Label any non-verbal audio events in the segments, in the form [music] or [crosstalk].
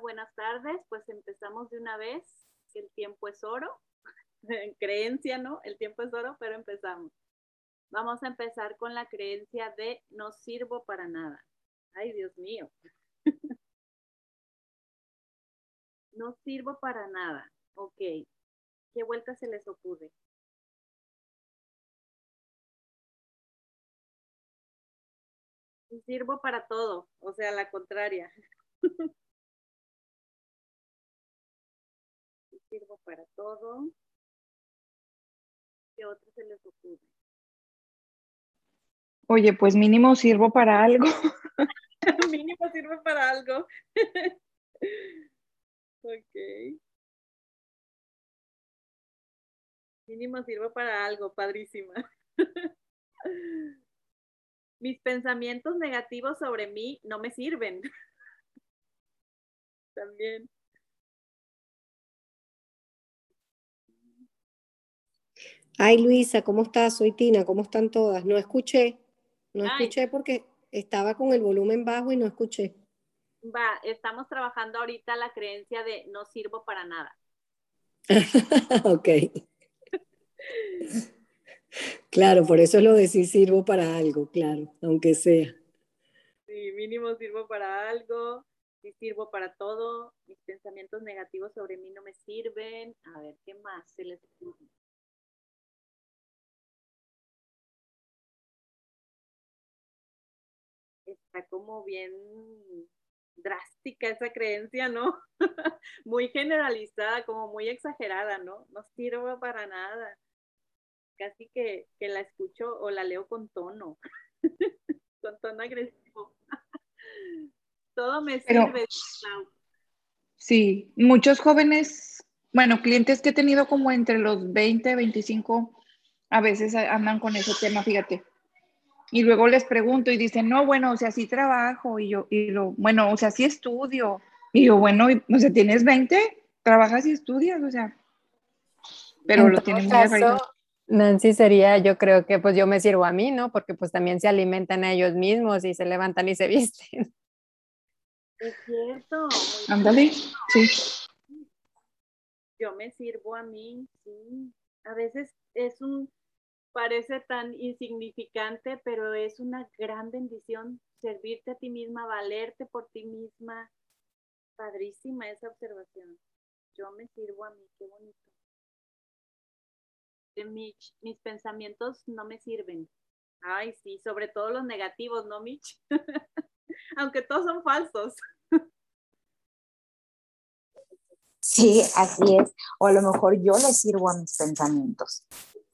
buenas tardes. Pues empezamos de una vez. El tiempo es oro. [laughs] En creencia, ¿no? El tiempo es oro, pero empezamos. Vamos a empezar con la creencia de no sirvo para nada. Ay, Dios mío. [laughs] no sirvo para nada. Ok. ¿Qué vuelta se les ocurre? Sirvo para todo, o sea, la contraria. [laughs] para todo. ¿Qué otro se les ocurre? Oye, pues mínimo sirvo para algo. [laughs] mínimo sirvo para algo. [laughs] ok. Mínimo sirvo para algo, padrísima. [laughs] Mis pensamientos negativos sobre mí no me sirven. También. Ay, Luisa, ¿cómo estás? Soy Tina, ¿cómo están todas? No escuché, no escuché porque estaba con el volumen bajo y no escuché. Va, estamos trabajando ahorita la creencia de no sirvo para nada. [laughs] ok. claro, por eso lo de sí sirvo para algo, claro, aunque sea. Sí, mínimo sirvo para algo, sí sirvo para todo, mis pensamientos negativos sobre mí no me sirven. A ver, ¿qué más se les ocurre? Está como bien drástica esa creencia, ¿no? [laughs] muy generalizada, como muy exagerada, ¿no? No sirve para nada. Casi que, la escucho o la leo con tono, [laughs] con tono agresivo. [laughs] Todo me sirve. sí, muchos jóvenes, bueno, clientes que he tenido como entre los 20, 25, a veces andan con ese tema, fíjate y luego les pregunto y dicen, no, bueno, o sea, sí trabajo. Y yo, y lo, bueno, o sea, sí estudio. Y yo, bueno, o sea, tienes 20, trabajas y estudias, o sea. Pero lo tienen muy Nancy sería, yo creo que pues yo me sirvo a mí, ¿no? Porque pues también se alimentan a ellos mismos y se levantan y se visten. Es cierto. Ándale, sí. Yo me sirvo a mí, sí. A veces es un, parece tan insignificante, pero es una gran bendición servirte a ti misma, valerte por ti misma. Padrísima esa observación. Yo me sirvo a mí, qué bonito. De Mitch, mis pensamientos no me sirven. Ay, sí, sobre todo los negativos, ¿no, Mitch? [laughs] Aunque todos son falsos. Sí, así es. O a lo mejor yo le sirvo a mis pensamientos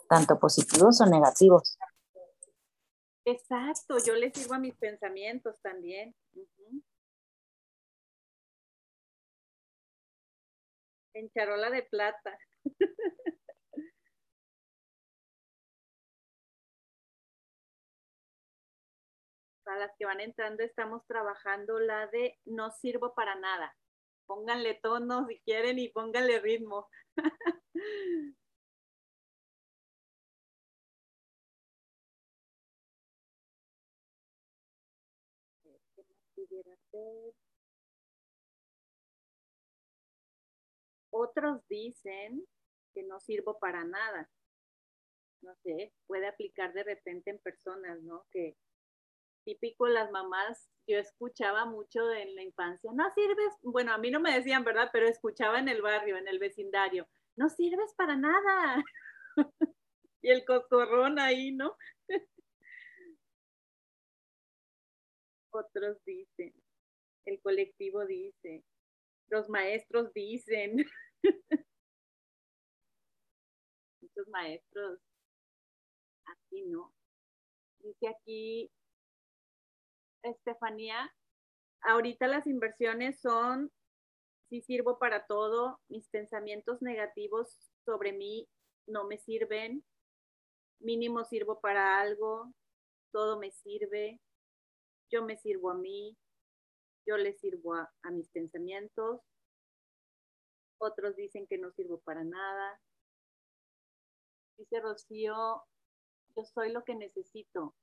tanto positivos o negativos. Exacto, yo le sirvo a mis pensamientos también. En charola de plata. [laughs] Para las que van entrando, estamos trabajando la de no sirvo para nada. Pónganle tono si quieren y pónganle ritmo. [laughs] Otros dicen que no sirvo para nada. No sé, puede aplicar de repente en personas, ¿no? Que típico las mamás, yo escuchaba mucho en la infancia, no sirves, bueno, a mí no me decían, ¿verdad? Pero escuchaba en el barrio, en el vecindario, no sirves para nada. [laughs] y el cocorrón ahí, ¿no? [laughs] Otros dicen, el colectivo dice, los maestros dicen. [laughs] Muchos maestros, aquí no. Dice aquí Estefanía, ahorita las inversiones son, si sirvo para todo, mis pensamientos negativos sobre mí no me sirven, mínimo sirvo para algo, todo me sirve, yo me sirvo a mí, yo le sirvo a, mis pensamientos, otros dicen que no sirvo para nada. Dice Rocío, yo soy lo que necesito.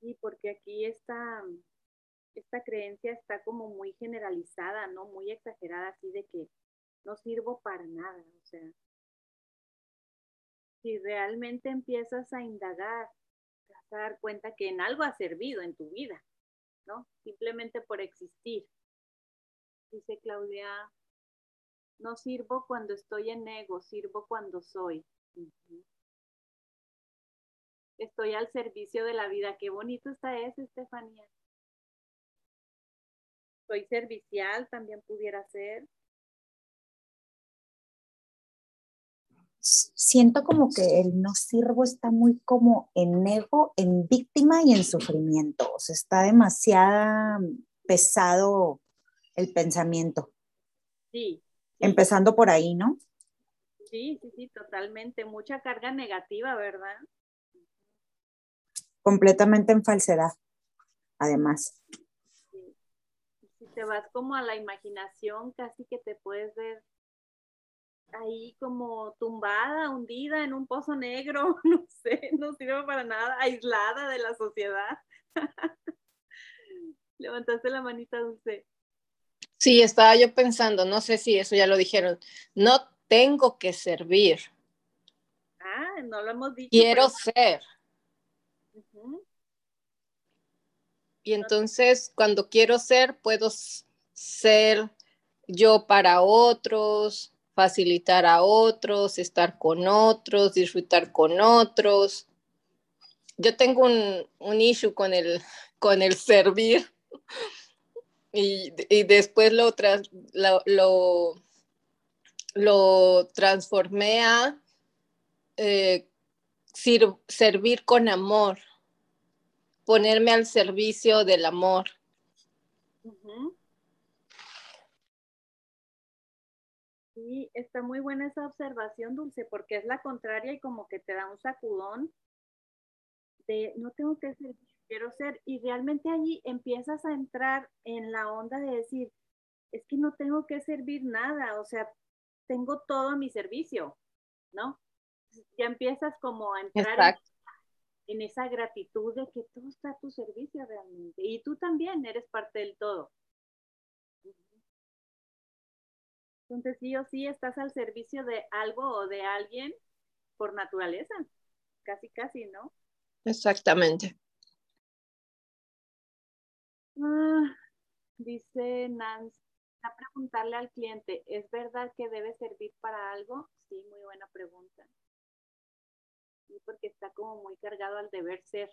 Sí, porque aquí está esta creencia está como muy generalizada, ¿no? Muy exagerada, así de que no sirvo para nada. O sea, si realmente empiezas a indagar, te vas a dar cuenta que en algo ha servido en tu vida, ¿no? Simplemente por existir. Dice Claudia, no sirvo cuando estoy en ego, sirvo cuando soy. Estoy al servicio de la vida. Qué bonito está eso, Estefanía. Soy servicial, también pudiera ser. Siento como que el no sirvo está muy como en ego, en víctima y en sufrimiento. O sea, está demasiado pesado el pensamiento. Sí. Empezando por ahí, ¿no? Sí, sí, sí, totalmente. Mucha carga negativa, ¿verdad? completamente en falsedad, además. Si te vas como a la imaginación, casi que te puedes ver ahí como tumbada, hundida en un pozo negro, [laughs] no sé, no sirve para nada, aislada de la sociedad. [laughs] Levantaste la manita, Dulce. Sí, estaba yo pensando, no sé si eso ya lo dijeron, no tengo que servir. Ah, no lo hemos dicho. Quiero ser. Y entonces cuando quiero ser, puedo ser yo para otros, facilitar a otros, estar con otros, disfrutar con otros. Yo tengo un, un issue con el, [laughs] con el servir [laughs] y, y después lo, lo, lo, transformé a eh, servir con amor ponerme al servicio del amor. Sí, está muy buena esa observación, Dulce, porque es la contraria y como que te da un sacudón de no tengo que ser, quiero ser. Y realmente allí empiezas a entrar en la onda de decir, es que no tengo que servir nada, o sea, tengo todo a mi servicio, ¿no? Ya empiezas como a entrar en esa gratitud de que todo está a tu servicio realmente. Y tú también eres parte del todo. Entonces, sí o sí estás al servicio de algo o de alguien por naturaleza. Casi, casi, ¿no? Exactamente. Ah, dice Nancy, a preguntarle al cliente, ¿es verdad que debe servir para algo? Sí, muy buena pregunta porque está como muy cargado al deber ser.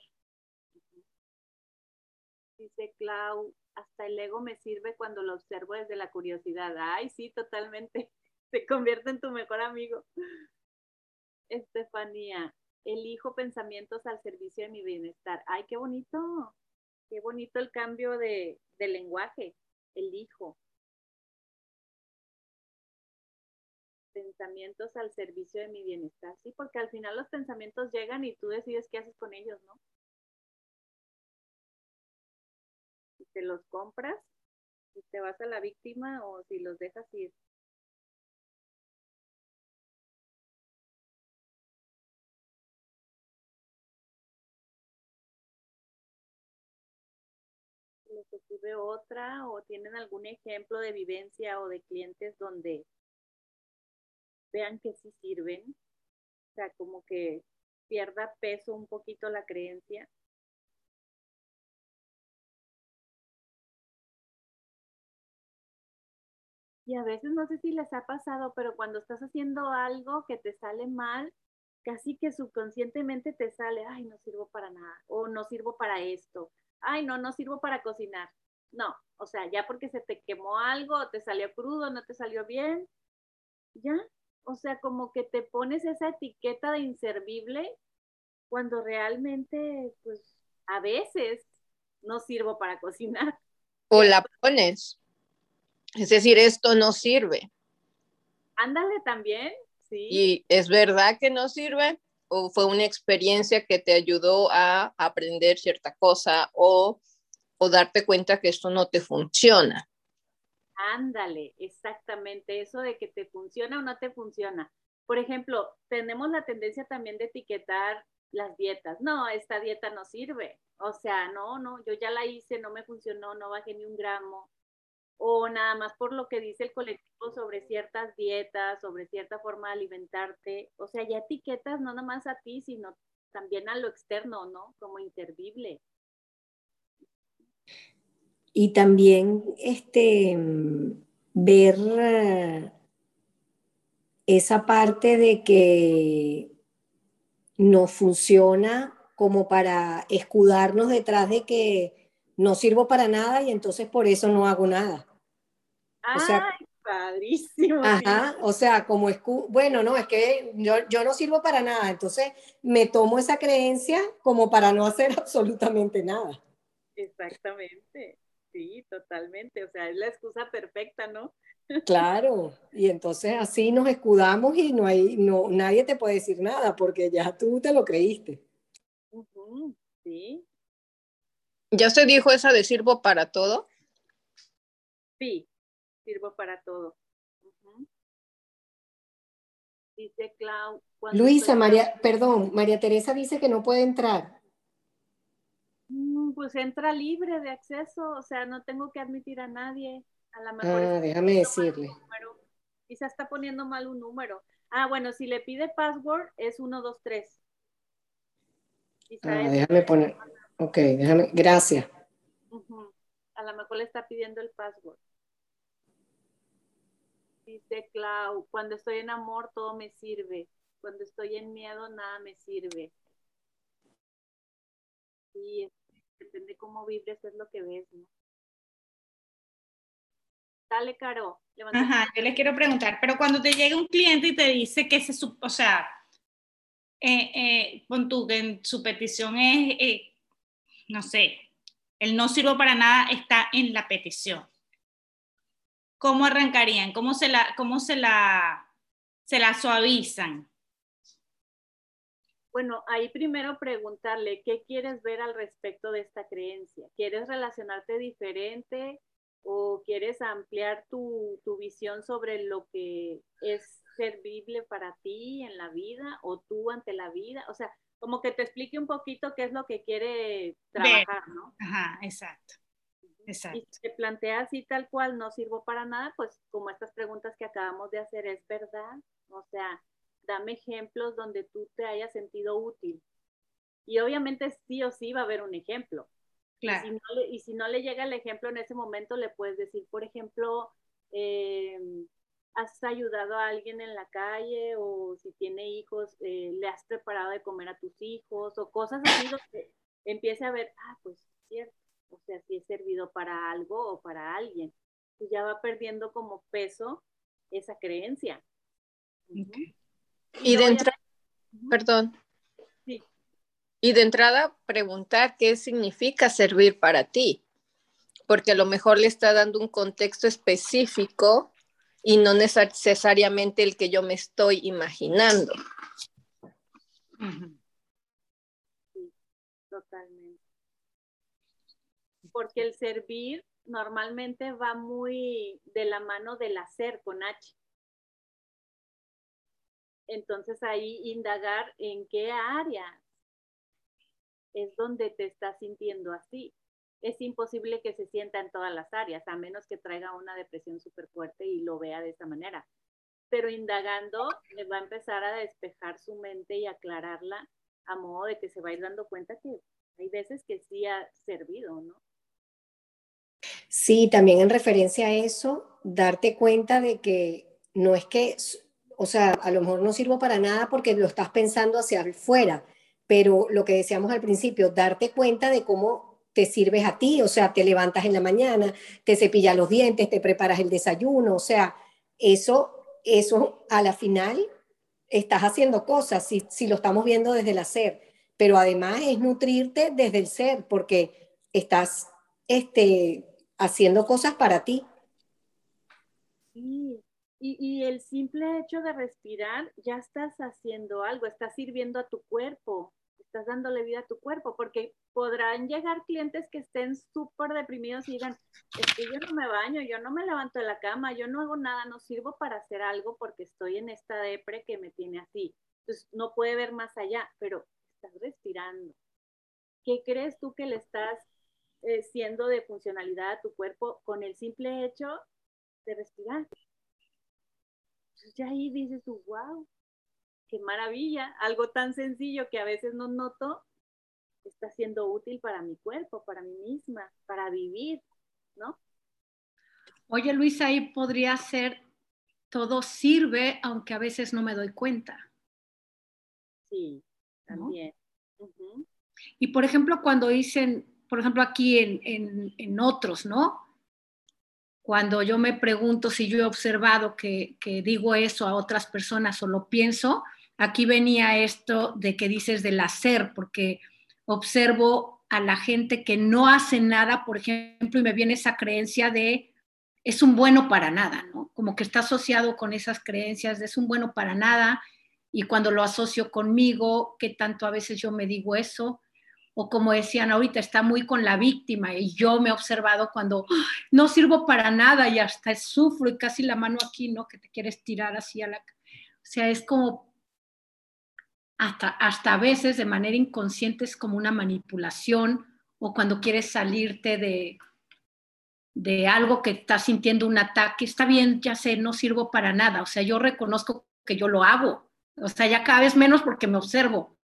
Dice Clau, hasta el ego me sirve cuando lo observo desde la curiosidad. Ay, sí, totalmente. [laughs] Se convierte en tu mejor amigo. Estefanía, elijo pensamientos al servicio de mi bienestar. Ay, qué bonito. Qué bonito el cambio de, de lenguaje. Elijo. pensamientos al servicio de mi bienestar, ¿sí? Porque al final los pensamientos llegan y tú decides qué haces con ellos, ¿no? Los compras, si te vas a la víctima o si los dejas ir. les ocurre otra o tienen algún ejemplo de vivencia o de clientes donde vean que sí sirven, o sea, como que pierda peso un poquito la creencia. Y a veces no sé si les ha pasado, pero cuando estás haciendo algo que te sale mal, casi que subconscientemente te sale, ay, no sirvo para nada, o no sirvo para esto, ay, no, no sirvo para cocinar. No, o sea, ya porque se te quemó algo, te salió crudo, no te salió bien, ya, o sea, como que te pones esa etiqueta de inservible cuando realmente, pues, a veces no sirvo para cocinar. O la pones. Es decir, esto no sirve. Ándale también, sí. Y es verdad que no sirve o fue una experiencia que te ayudó a aprender cierta cosa o, o darte cuenta que esto no te funciona. Ándale, exactamente, eso de que te funciona o no te funciona. Por ejemplo, tenemos la tendencia también de etiquetar las dietas. No, esta dieta no sirve. O sea, no, no, yo ya la hice, no me funcionó, no bajé ni un gramo. O nada más por lo que dice el colectivo sobre ciertas dietas, sobre cierta forma de alimentarte. O sea, ya etiquetas no nada más a ti, sino también a lo externo, ¿no? Como intervible. Y también este, ver eh, esa parte de que no funciona como para escudarnos detrás de que no sirvo para nada y entonces por eso no hago nada. Ay, padrísimo. Ajá, o sea, como es, bueno, no, es que yo, yo no sirvo para nada, entonces me tomo esa creencia como para no hacer [laughs] absolutamente nada. Exactamente. Sí, totalmente. O sea, es la excusa perfecta, ¿no? Claro, y entonces así nos escudamos y no hay, no, nadie te puede decir nada porque ya tú te lo creíste. Sí. ¿Ya se dijo esa de sirvo para todo? Sí, sirvo para todo. Dice Clau. Luisa, María, perdón, María Teresa dice que no puede entrar. Mm, pues entra libre de acceso, o sea, no tengo que admitir a nadie. A la mejor ah, déjame decirle. Quizá está poniendo mal un número. Ah, bueno, si le pide password es 123. Ah, déjame poner. Ok, déjame. Gracias. A lo mejor le está pidiendo el password. Dice Clau, cuando estoy en amor todo me sirve. Cuando estoy en miedo nada me sirve. Sí, depende cómo vibres, es lo que ves, ¿no? Dale, Caro. Ajá, yo les quiero preguntar, pero cuando te llega un cliente y te dice que se, o sea, eh, eh, con tu, en su petición es, eh, no sé, el no sirvo para nada está en la petición. ¿Cómo arrancarían? ¿Cómo se la, cómo se la, se la suavizan? Bueno, ahí primero preguntarle, ¿qué quieres ver al respecto de esta creencia? ¿Quieres relacionarte diferente o quieres ampliar tu, tu visión sobre lo que es servible para ti en la vida o tú ante la vida? O sea, como que te explique un poquito qué es lo que quiere trabajar, ¿no? Ajá, exacto. Exacto. Y si te plantea así tal cual, no sirvo para nada, pues como estas preguntas que acabamos de hacer, ¿es verdad? O sea, dame ejemplos donde tú te hayas sentido útil. Y obviamente sí o sí va a haber un ejemplo. Claro. Y si no le, llega el ejemplo en ese momento, le puedes decir, por ejemplo, em, has ayudado a alguien en la calle o si tiene hijos, eh, le has preparado de comer a tus hijos o cosas así donde empiece a ver, ah, pues cierto, o sea, si he servido para algo o para alguien, pues ya va perdiendo como peso esa creencia. Y de entrada, perdón. Y de entrada, preguntar qué significa servir para ti, porque a lo mejor le está dando un contexto específico y no necesariamente el que yo me estoy imaginando. totalmente. Porque el servir normalmente va muy de la mano del hacer con H. Entonces ahí indagar en qué área es donde te estás sintiendo así. Es imposible que se sienta en todas las áreas, a menos que traiga una depresión súper fuerte y lo vea de esa manera. Pero indagando, le va a empezar a despejar su mente y aclararla a modo de que se va dando cuenta que hay veces que sí ha servido, ¿no? Sí, también en referencia a eso, darte cuenta de que no es que o sea, a lo mejor no sirvo para nada porque lo estás pensando hacia afuera, pero lo que decíamos al principio, darte cuenta de cómo te sirves a ti, o sea, te levantas en la mañana, te cepillas los dientes, te preparas el desayuno, o sea, eso, eso a la final estás haciendo cosas, si, si lo estamos viendo desde el hacer, pero además es nutrirte desde el ser, porque estás este, haciendo cosas para ti. Sí, y, el simple hecho de respirar, ya estás haciendo algo, estás sirviendo a tu cuerpo, estás dándole vida a tu cuerpo, porque podrán llegar clientes que estén súper deprimidos y digan, es que yo no me baño, yo no me levanto de la cama, yo no hago nada, no sirvo para hacer algo porque estoy en esta depre que me tiene así. Entonces, no puede ver más allá, pero estás respirando. ¿Qué crees tú que le estás eh, siendo de funcionalidad a tu cuerpo con el simple hecho de respirar? Entonces ya ahí dices tú, wow, qué maravilla, algo tan sencillo que a veces no noto, está siendo útil para mi cuerpo, para mí misma, para vivir, ¿no? Oye, Luisa, ahí podría ser todo sirve, aunque a veces no me doy cuenta. Sí, también. Y por ejemplo, cuando dicen, por ejemplo, aquí en, en, otros, ¿no? Cuando yo me pregunto si yo he observado que, que, digo eso a otras personas o lo pienso, aquí venía esto de que dices del hacer, porque observo a la gente que no hace nada, por ejemplo, y me viene esa creencia de es un bueno para nada, ¿no? Como que está asociado con esas creencias de es un bueno para nada y cuando lo asocio conmigo, ¿qué tanto a veces yo me digo eso? O como decían ahorita, está muy con la víctima y yo me he observado cuando no sirvo para nada y hasta sufro y casi la mano aquí, ¿no? Que te quieres tirar así a la... O sea, es como hasta, hasta a veces de manera inconsciente es como una manipulación o cuando quieres salirte de, de algo que estás sintiendo un ataque, está bien, ya sé, no sirvo para nada, o sea, yo reconozco que yo lo hago, o sea, ya cada vez menos porque me observo,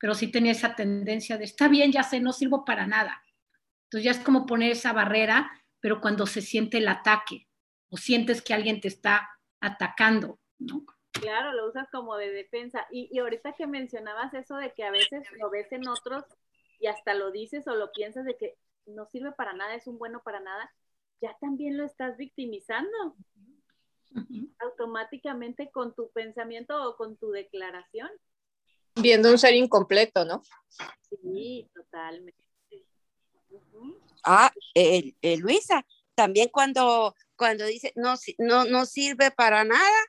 pero sí tenía esa tendencia de, está bien, ya sé, no sirvo para nada. Entonces ya es como poner esa barrera, pero cuando se siente el ataque o sientes que alguien te está atacando, ¿no? Claro, lo usas como de defensa. Y, y ahorita que mencionabas eso de que a veces lo ves en otros y hasta lo dices o lo piensas de que no sirve para nada, es un bueno para nada, ya también lo estás victimizando. Automáticamente con tu pensamiento o con tu declaración. Viendo un ser incompleto, ¿no? Sí, totalmente. Ah, Luisa, también cuando, cuando dice no, no, no sirve para nada,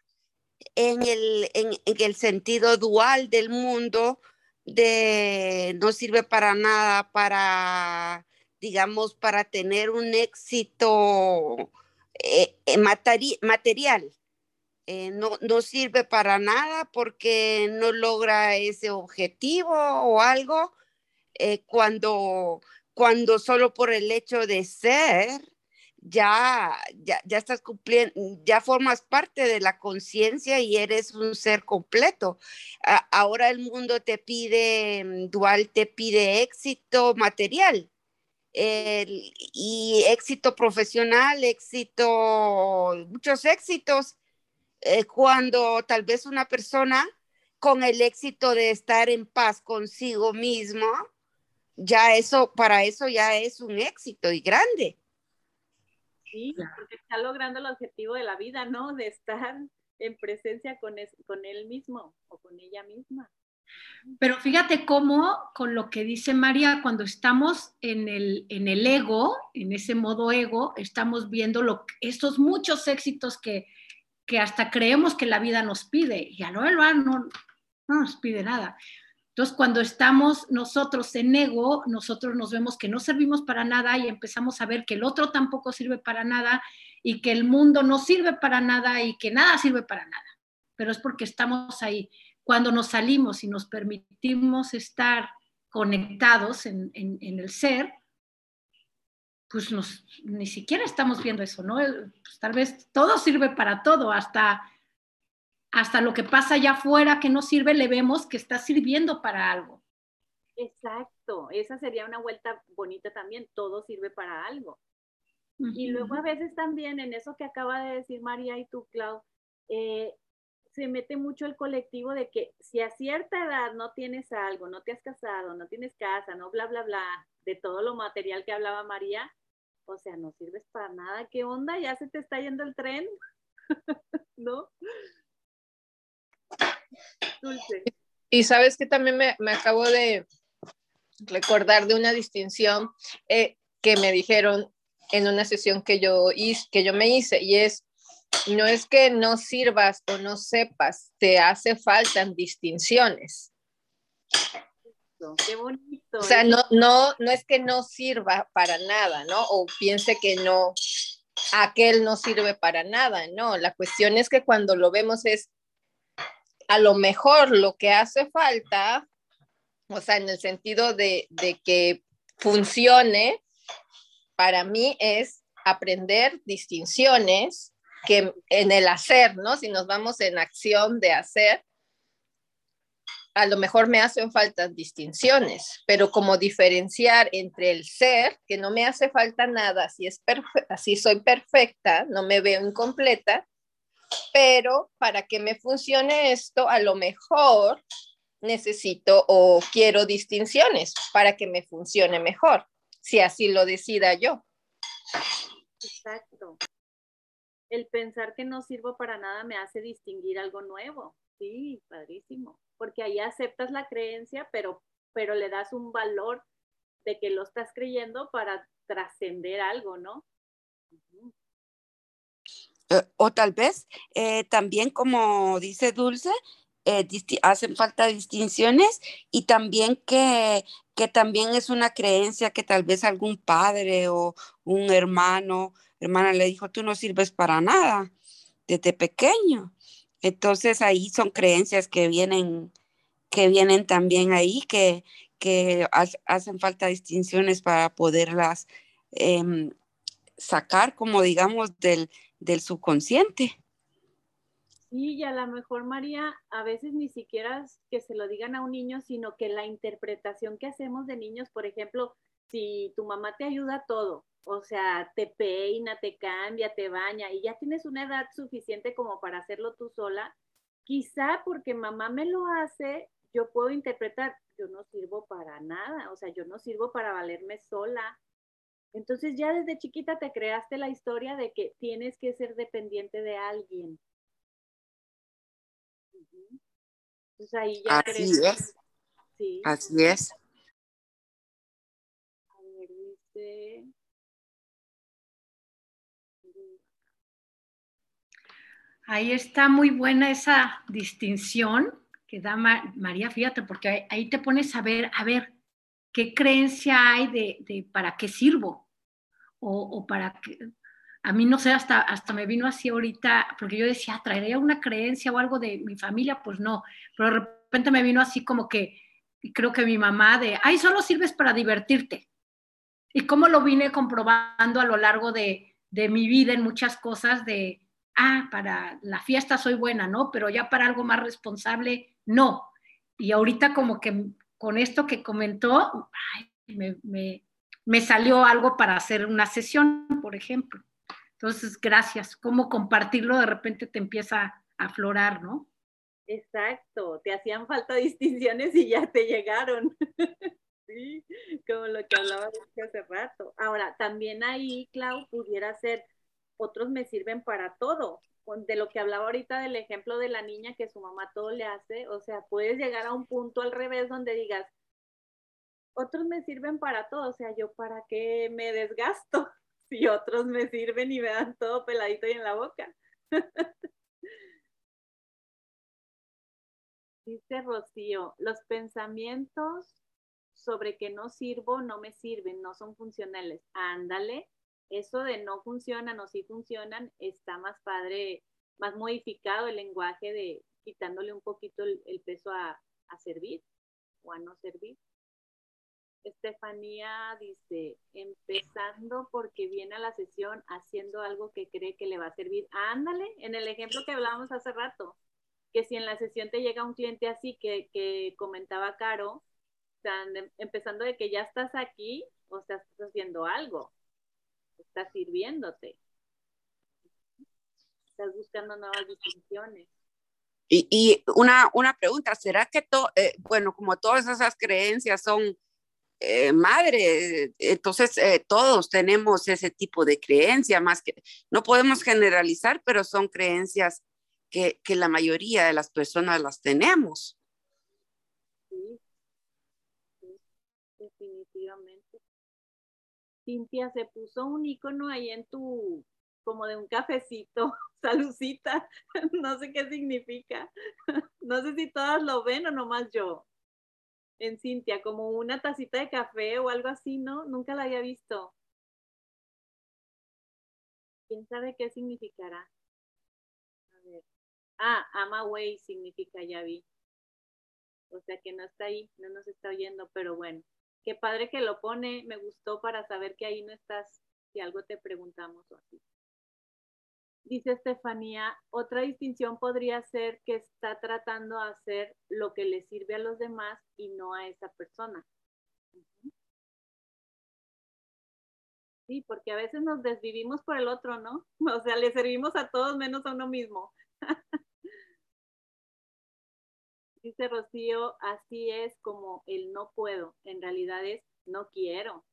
en el, en el sentido dual del mundo, de no sirve para nada para digamos, para tener un éxito eh, eh, material. Eh, no, no, sirve para nada porque no logra ese objetivo o algo, cuando, cuando solo por el hecho de ser, ya, ya, ya estás cumpliendo, ya formas parte de la conciencia y eres un ser completo. ahora el mundo te pide, mm, dual te pide éxito material y éxito profesional, éxito, muchos éxitos, eh, cuando tal vez una persona con el éxito de estar en paz consigo mismo, ya eso, para eso ya es un éxito y grande. Sí, porque está logrando el objetivo de la vida, ¿no? De estar en presencia con, con él mismo o con ella misma. Pero fíjate cómo con lo que dice María, cuando estamos en el, en el ego, en ese modo ego, estamos viendo lo, estos muchos éxitos que, que hasta creemos que la vida nos pide y a lo no, no nos pide nada. Entonces, cuando estamos nosotros en ego, nosotros nos vemos que no servimos para nada y empezamos a ver que el otro tampoco sirve para nada y que el mundo no sirve para nada y que nada sirve para nada. Pero es porque estamos ahí cuando nos salimos y nos permitimos estar conectados en, el ser, pues ni siquiera estamos viendo eso, ¿no? Pues tal vez todo sirve para todo, hasta, hasta lo que pasa allá afuera que no sirve, le vemos que está sirviendo para algo. Exacto, esa sería una vuelta bonita también, todo sirve para algo. Y luego a veces también en eso que acaba de decir María y tú, Clau, eh, se mete mucho el colectivo de que si a cierta edad no tienes algo, no te has casado, no tienes casa, no bla, bla, bla, de todo lo material que hablaba María, o sea, no sirves para nada. ¿Qué onda? ¿Ya se te está yendo el tren? [laughs] ¿No? Dulce. Y sabes que también me, acabo de recordar de una distinción eh, que me dijeron en una sesión que yo, hice, que yo me hice, y es no es que no sirvas o no sepas, te hace falta distinciones. Qué bonito. O sea, no, no, no es que no sirva para nada, ¿no? O piense que no, aquel no sirve para nada, no. La cuestión es que cuando lo vemos es, a lo mejor lo que hace falta O sea, en el sentido de, de que funcione, para mí es aprender distinciones que en el hacer, ¿no? Si nos vamos en acción de hacer, a lo mejor me hacen falta distinciones, pero como diferenciar entre el ser, que no me hace falta nada, si es así soy perfecta, no me veo incompleta, pero para que me funcione esto, a lo mejor necesito o quiero distinciones para que me funcione mejor, si así lo decida yo. Exacto. El pensar que no sirvo para nada me hace distinguir algo nuevo. Sí, padrísimo. Porque ahí aceptas la creencia, pero, pero le das un valor de que lo estás creyendo para trascender algo, ¿no? Eh, o tal vez eh, también, como dice Dulce, eh, hacen falta distinciones y también que, que también es una creencia que tal vez algún padre o un hermano, hermana le dijo, tú no sirves para nada desde pequeño. Entonces ahí son creencias que vienen, que vienen también ahí, que, que hacen falta distinciones para poderlas em, sacar, como digamos, del, del subconsciente. Sí, y a lo mejor, María, a veces ni siquiera que se lo digan a un niño, sino que la interpretación que hacemos de niños, por ejemplo, si tu mamá te ayuda todo, o sea, te peina, te cambia, te baña, y ya tienes una edad suficiente como para hacerlo tú sola, quizá porque mamá me lo hace, yo puedo interpretar, yo no sirvo para nada, o sea, yo no sirvo para valerme sola. Entonces ya desde chiquita te creaste la historia de que tienes que ser dependiente de alguien. ahí ya Así es. Sí. Así es. A ver, dice... Ahí está muy buena esa distinción que da María, fíjate, porque ahí te pones a ver, a ver, qué creencia hay de, para qué sirvo o, para qué, a mí no sé, hasta, hasta me vino así ahorita, porque yo decía, ¿traería una creencia o algo de mi familia? Pues no, pero de repente me vino así como que, creo que mi mamá de, ay, solo sirves para divertirte. Y cómo lo vine comprobando a lo largo de, de mi vida en muchas cosas de, ah, para la fiesta soy buena, ¿no? Pero ya para algo más responsable, no. Y ahorita como que con esto que comentó, me, salió algo para hacer una sesión, por ejemplo. Entonces, gracias. Cómo compartirlo de repente te empieza a aflorar, ¿no? Exacto, te hacían falta [laughs] distinciones y ya te llegaron. [laughs] sí, como lo que hablaba hace rato. Ahora, también ahí, Clau, pudiera ser, otros me sirven para todo. De lo que hablaba ahorita del ejemplo de la niña que su mamá todo le hace, o sea, puedes llegar a un punto al revés donde digas, otros me sirven para todo, o sea, yo para qué me desgasto, [laughs] y otros me sirven y me dan todo peladito y en la boca. [laughs] Dice Rocío, los pensamientos sobre que no sirvo no me sirven, no son funcionales. Ándale, eso de no funcionan o sí funcionan está más padre, más modificado el lenguaje de quitándole un poquito el, peso a servir o a no servir. Estefanía dice, empezando porque viene a la sesión haciendo algo que cree que le va a servir. Ándale, en el ejemplo que hablábamos hace rato, que si en la sesión te llega un cliente así que, que comentaba Caro, empezando de que ya estás aquí, o estás haciendo algo, estás sirviéndote, estás buscando nuevas distinciones. Y, y una, una pregunta, ¿será que, todo, eh, bueno, como todas esas creencias son eh, madre. Entonces, eh, todos tenemos ese tipo de creencia, más que no podemos generalizar, pero son creencias que, que la mayoría de las personas las tenemos. Sí, definitivamente. Cintia, se puso un icono ahí en tu, como de un cafecito, [laughs] salucita, [laughs] no sé qué significa. [laughs] No sé si todas lo ven o nomás yo en Cintia, como una tacita de café o algo así, ¿no? Nunca la había visto. ¿Quién sabe qué significará? A ver. Ah, ama way significa, ya vi. o sea que no está ahí, no nos está oyendo, pero bueno, qué padre que lo pone, me gustó para saber que ahí no estás, si algo te preguntamos o así. Dice Estefanía, otra distinción podría ser que está tratando de hacer lo que le sirve a los demás y no a esa persona. Sí, porque a veces nos desvivimos por el otro, ¿no? [laughs] O sea, le servimos a todos menos a uno mismo. [laughs] Dice Rocío, así es como el no puedo. En realidad es no quiero.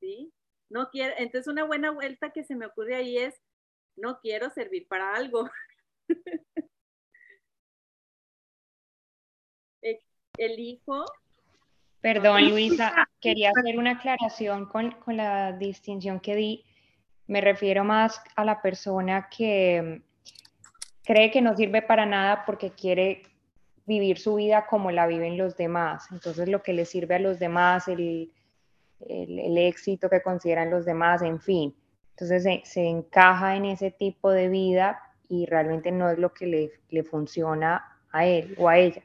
¿Sí? No quiero. Entonces una buena vuelta que se me ocurre ahí es no quiero servir para algo. [laughs] Elijo. Perdón, Luisa, quería hacer una aclaración con, con la distinción que di. Me refiero más a la persona que cree que no sirve para nada porque quiere vivir su vida como la viven los demás. Entonces lo que le sirve a los demás, el, el, éxito que consideran los demás, en fin. Entonces se, se, encaja en ese tipo de vida y realmente no es lo que le, le funciona a él o a ella.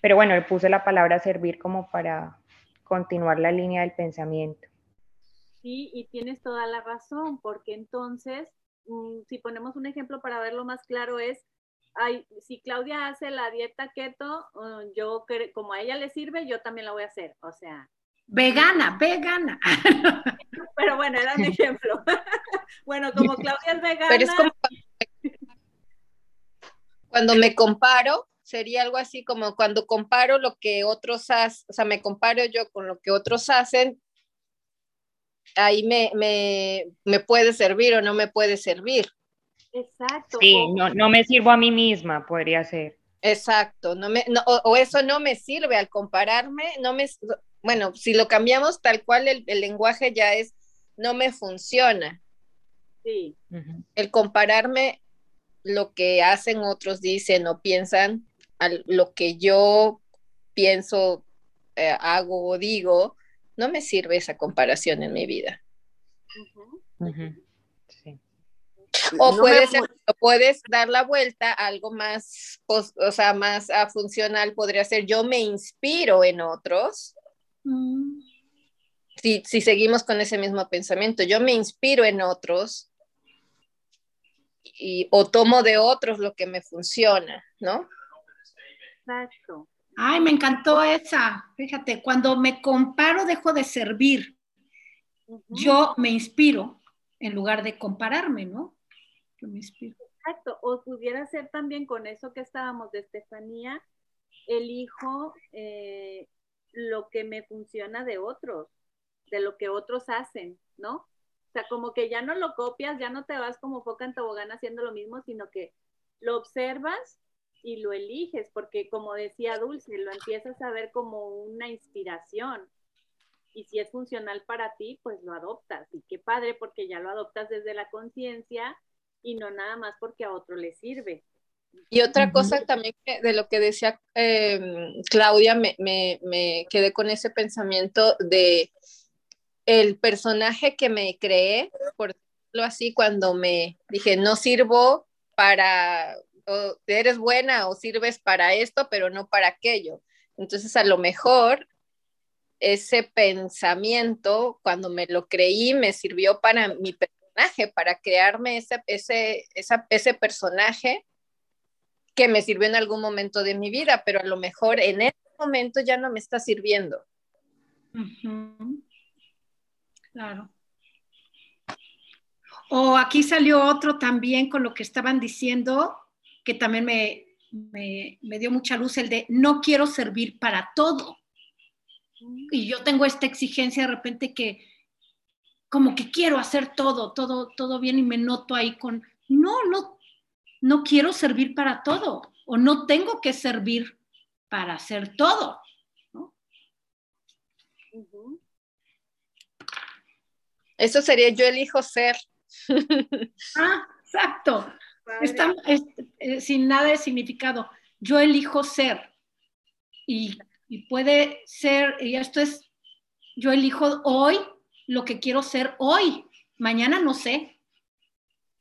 Pero bueno, le puse la palabra servir como para continuar la línea del pensamiento. Sí, y tienes toda la razón, porque entonces, mm, si ponemos un ejemplo para verlo más claro, es ay, si Claudia hace la dieta keto, uh, yo como a ella le sirve, yo también la voy a hacer. O sea. Vegana, vegana. [laughs] Pero bueno, era un ejemplo. [laughs] bueno, como Claudia es vegana. Pero es como cuando me comparo, sería algo así como cuando comparo lo que otros hacen, o sea, me comparo yo con lo que otros hacen, ahí me, me, me puede servir o no me puede servir. Exacto. Sí, no, no, me sirvo a mí misma, podría ser. Exacto, no me, o, eso no me sirve al compararme, no me, bueno, si lo cambiamos tal cual el, lenguaje ya es, no me funciona. Sí. El compararme lo que hacen otros, dicen o piensan, a lo que yo pienso, eh, hago o digo, no me sirve esa comparación en mi vida. O puedes, puedes dar la vuelta a algo más, o sea, más uh, funcional, podría ser yo me inspiro en otros. Mm. Si, si seguimos con ese mismo pensamiento, yo me inspiro en otros y, o tomo de otros lo que me funciona, ¿no? Exacto. Ay, me encantó esa. Fíjate, cuando me comparo dejo de servir. Yo me inspiro en lugar de compararme, ¿no? Exacto, o pudiera ser también con eso que estábamos de Estefanía, elijo eh, lo que me funciona de otros, de lo que otros hacen, ¿no? O sea, como que ya no lo copias, ya no te vas como foca en tobogán haciendo lo mismo, sino que lo observas y lo eliges, porque como decía Dulce, lo empiezas a ver como una inspiración. Y si es funcional para ti, pues lo adoptas. Y qué padre, porque ya lo adoptas desde la conciencia y no nada más porque a otro le sirve. Y otra cosa también de lo que decía em, Claudia, me, me, me, quedé con ese pensamiento de el personaje que me creé, por decirlo así, cuando me dije, no sirvo para, o eres buena o sirves para esto, pero no para aquello. Entonces, a lo mejor ese pensamiento, cuando me lo creí, me sirvió para mi personaje para crearme ese, ese, ese personaje que me sirvió en algún momento de mi vida, pero a lo mejor en este momento ya no me está sirviendo. Claro. O aquí salió otro también con lo que estaban diciendo, que también me, me, me, dio mucha luz, el de no quiero servir para todo. Y yo tengo esta exigencia de repente que como que quiero hacer todo, todo, todo bien y me noto ahí con, no, no, no quiero servir para todo o no tengo que servir para hacer todo. Eso sería yo elijo ser. ah, exacto. Está, eh, sin nada de significado. Yo elijo ser. Y, y puede ser, y esto es, yo elijo hoy lo que quiero ser hoy. Mañana no sé.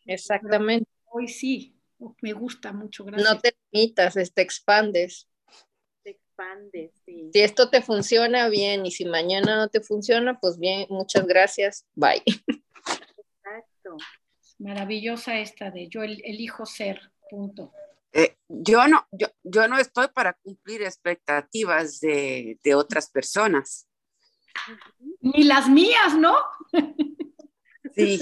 Exactamente. Hoy sí. Me gusta mucho. Gracias. No te limitas, te expandes. expande, sí. Si esto te funciona bien y si mañana no te funciona, pues bien, muchas gracias, bye. Exacto. Maravillosa esta de yo elijo ser, punto. Eh, yo, no, yo, yo, no estoy para cumplir expectativas de, de otras personas. Ni las mías, ¿no? Sí.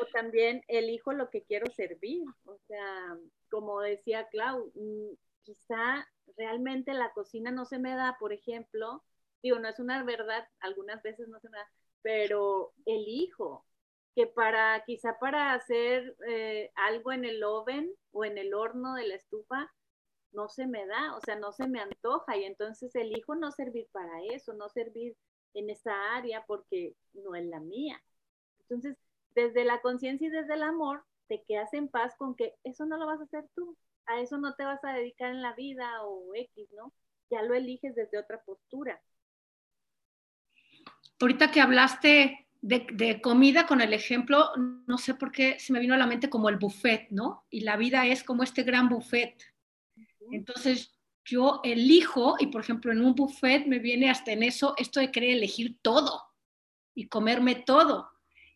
O también elijo lo que quiero servir. O sea, como decía Clau, mm, quizá realmente la cocina no se me da, por ejemplo, digo, no es una verdad, algunas veces no se me da, pero elijo que para, quizá para hacer eh, algo en el oven o en el horno de la estufa, no se me da, o sea, no se me antoja y entonces elijo no servir para eso, no servir en esa área porque no es la mía. Entonces, desde la conciencia y desde el amor, te quedas en paz con que eso no lo vas a hacer tú, a eso no te vas a dedicar en la vida o X, ¿no? Ya lo eliges desde otra postura. Ahorita que hablaste de, comida con el ejemplo, no sé por qué se me vino a la mente como el buffet, ¿no? Y la vida es como este gran buffet. Entonces, yo elijo, y por ejemplo, en un buffet me viene hasta en eso esto de querer elegir todo y comerme todo.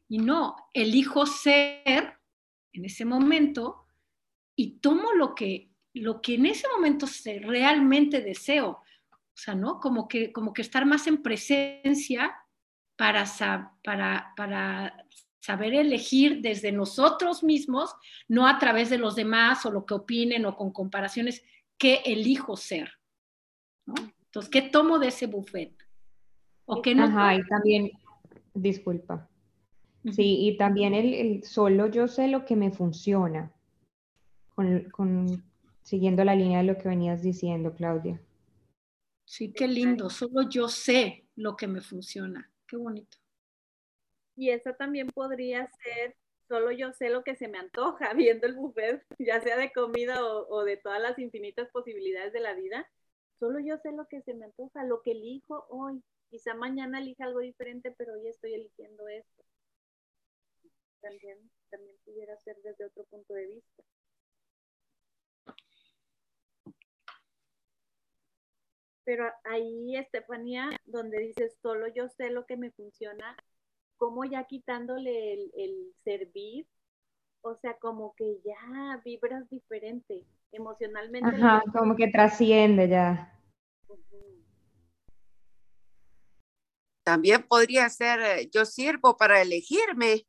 Y no, elijo ser en ese momento y tomo lo que, lo que en ese momento realmente deseo. O sea, ¿no? Como que, como que estar más en presencia para, para saber elegir desde nosotros mismos, no a través de los demás o lo que opinen o con comparaciones, qué elijo ser. Entonces, ¿qué tomo de ese buffet? ¿O qué no Ajá, y también, disculpa. Sí, y también el, solo yo sé lo que me funciona, con, con, siguiendo la línea de lo que venías diciendo, Claudia. Sí, qué lindo, solo yo sé lo que me funciona. Qué bonito. Y esa también podría ser, solo yo sé lo que se me antoja [laughs] viendo el buffet, ya sea de comida o, de todas las infinitas posibilidades de la vida. Solo yo sé lo que se me antoja, lo que elijo hoy. Quizá mañana elija algo diferente, pero hoy estoy eligiendo esto. También, también pudiera ser desde otro punto de vista. Pero ahí, Estefanía, donde dices, solo yo sé lo que me funciona, como ya quitándole el, servir, o sea, como que ya vibras diferente emocionalmente. Ajá, como que trasciende ya. También podría ser, eh, yo sirvo para elegirme.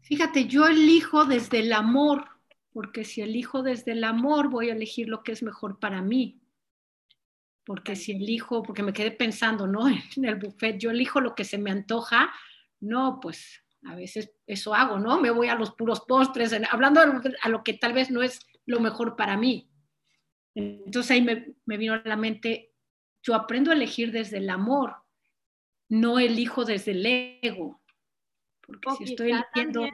Fíjate, yo elijo desde el amor porque si elijo desde el amor, voy a elegir lo que es mejor para mí. Porque si elijo, porque me quedé pensando, ¿no? [laughs] En el buffet, yo elijo lo que se me antoja, no, pues a veces eso hago, ¿no? Me voy a los puros postres, hablando a lo que tal vez no es lo mejor para mí. Entonces ahí me, me vino a la mente, yo aprendo a elegir desde el amor, no elijo desde el ego. Porque si estoy eligiendo...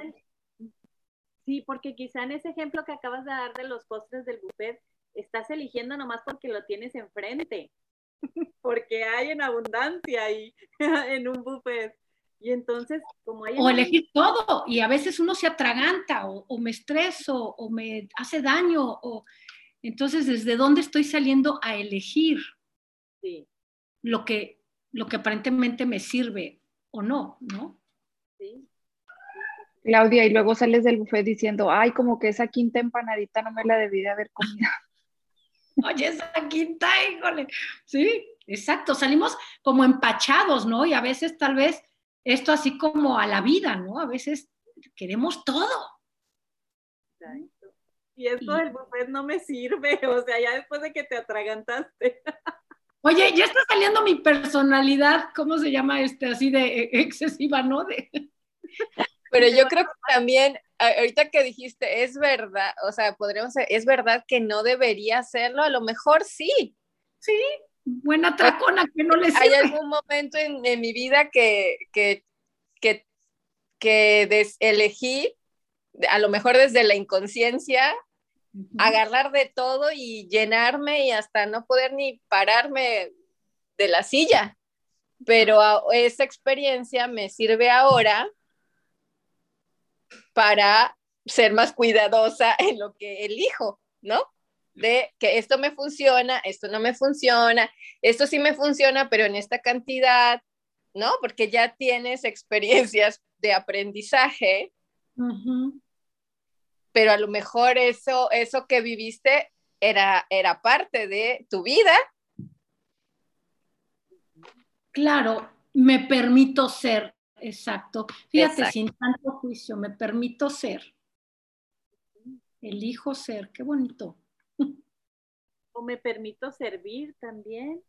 Sí, porque quizá en ese ejemplo que acabas de dar de los postres del buffet, estás eligiendo nomás porque lo tienes enfrente, [laughs] porque hay en abundancia ahí [laughs] en un buffet. Y entonces, como hay... O elegir todo, y a veces uno se atraganta, o, me estreso, o me hace daño, o... Entonces, ¿desde dónde estoy saliendo a elegir sí. lo, que, lo que aparentemente me sirve o no, ¿no? Sí. Claudia, y luego sales del buffet diciendo, ay, como que esa quinta empanadita no me la debí de haber comido. Oye, esa quinta, híjole. Sí, exacto, salimos como empachados, ¿no? Y a veces tal vez esto así como a la vida, ¿no? A veces queremos todo. Exacto. Y esto del buffet no me sirve, [laughs] o sea, ya después de que te atragantaste. Oye, ya está saliendo mi personalidad, ¿cómo se llama este? Así de excesiva, ¿no? De... Pero [laughs] yo creo que también, ahorita que dijiste, es verdad, o sea, podríamos, es verdad que no debería hacerlo, a lo mejor sí. Sí, buena tracona que no le Hay algún momento en, mi vida que, que, que, que elegí, a lo mejor desde la inconsciencia, agarrar de todo y llenarme y hasta no poder ni pararme de la silla. Pero esa experiencia me sirve ahora para ser más cuidadosa [laughs] en lo que elijo, ¿no? De que esto me funciona, esto no me funciona, esto sí me funciona, pero en esta cantidad, ¿no? Porque ya tienes experiencias de aprendizaje, pero a lo mejor eso, eso que viviste era, era parte de tu vida. Claro, me permito ser, exacto. Fíjate, sin tanto juicio, me permito ser. Elijo ser, qué bonito. O me permito servir también,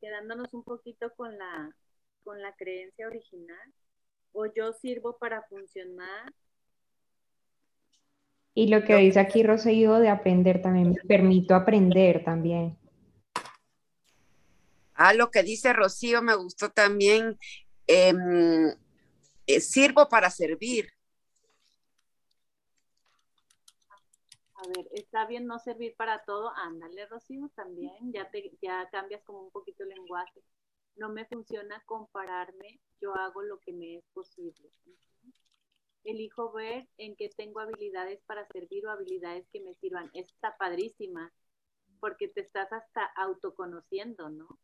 quedándonos un poquito con la, con la creencia original. O yo sirvo para funcionar. Y lo que dice aquí Rocío de aprender también, me permito aprender también. Ah, lo que dice Rocío me gustó también. Em, eh, sirvo para servir. A ver, está bien no servir para todo. Ándale, Rocío, también. Ya, te, ya cambias como un poquito el lenguaje. No me funciona compararme. Yo hago lo que me es posible. Elijo ver en qué tengo habilidades para servir o habilidades que me sirvan. Está padrísima porque te estás hasta autoconociendo, ¿no?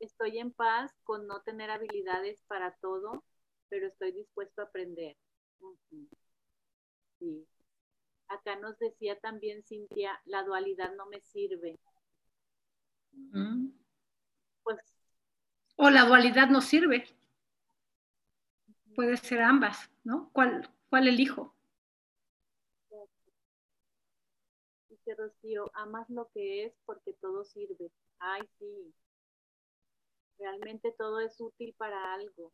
Estoy en paz con no tener habilidades para todo, pero estoy dispuesto a aprender. Sí. Acá nos decía también Cintia, la dualidad no me sirve. Pues. O la dualidad no sirve. Puede ser ambas, ¿no? ¿Cuál, cuál elijo? Dice Rocío, amas lo que es porque todo sirve. Ay, sí. Realmente todo es útil para algo.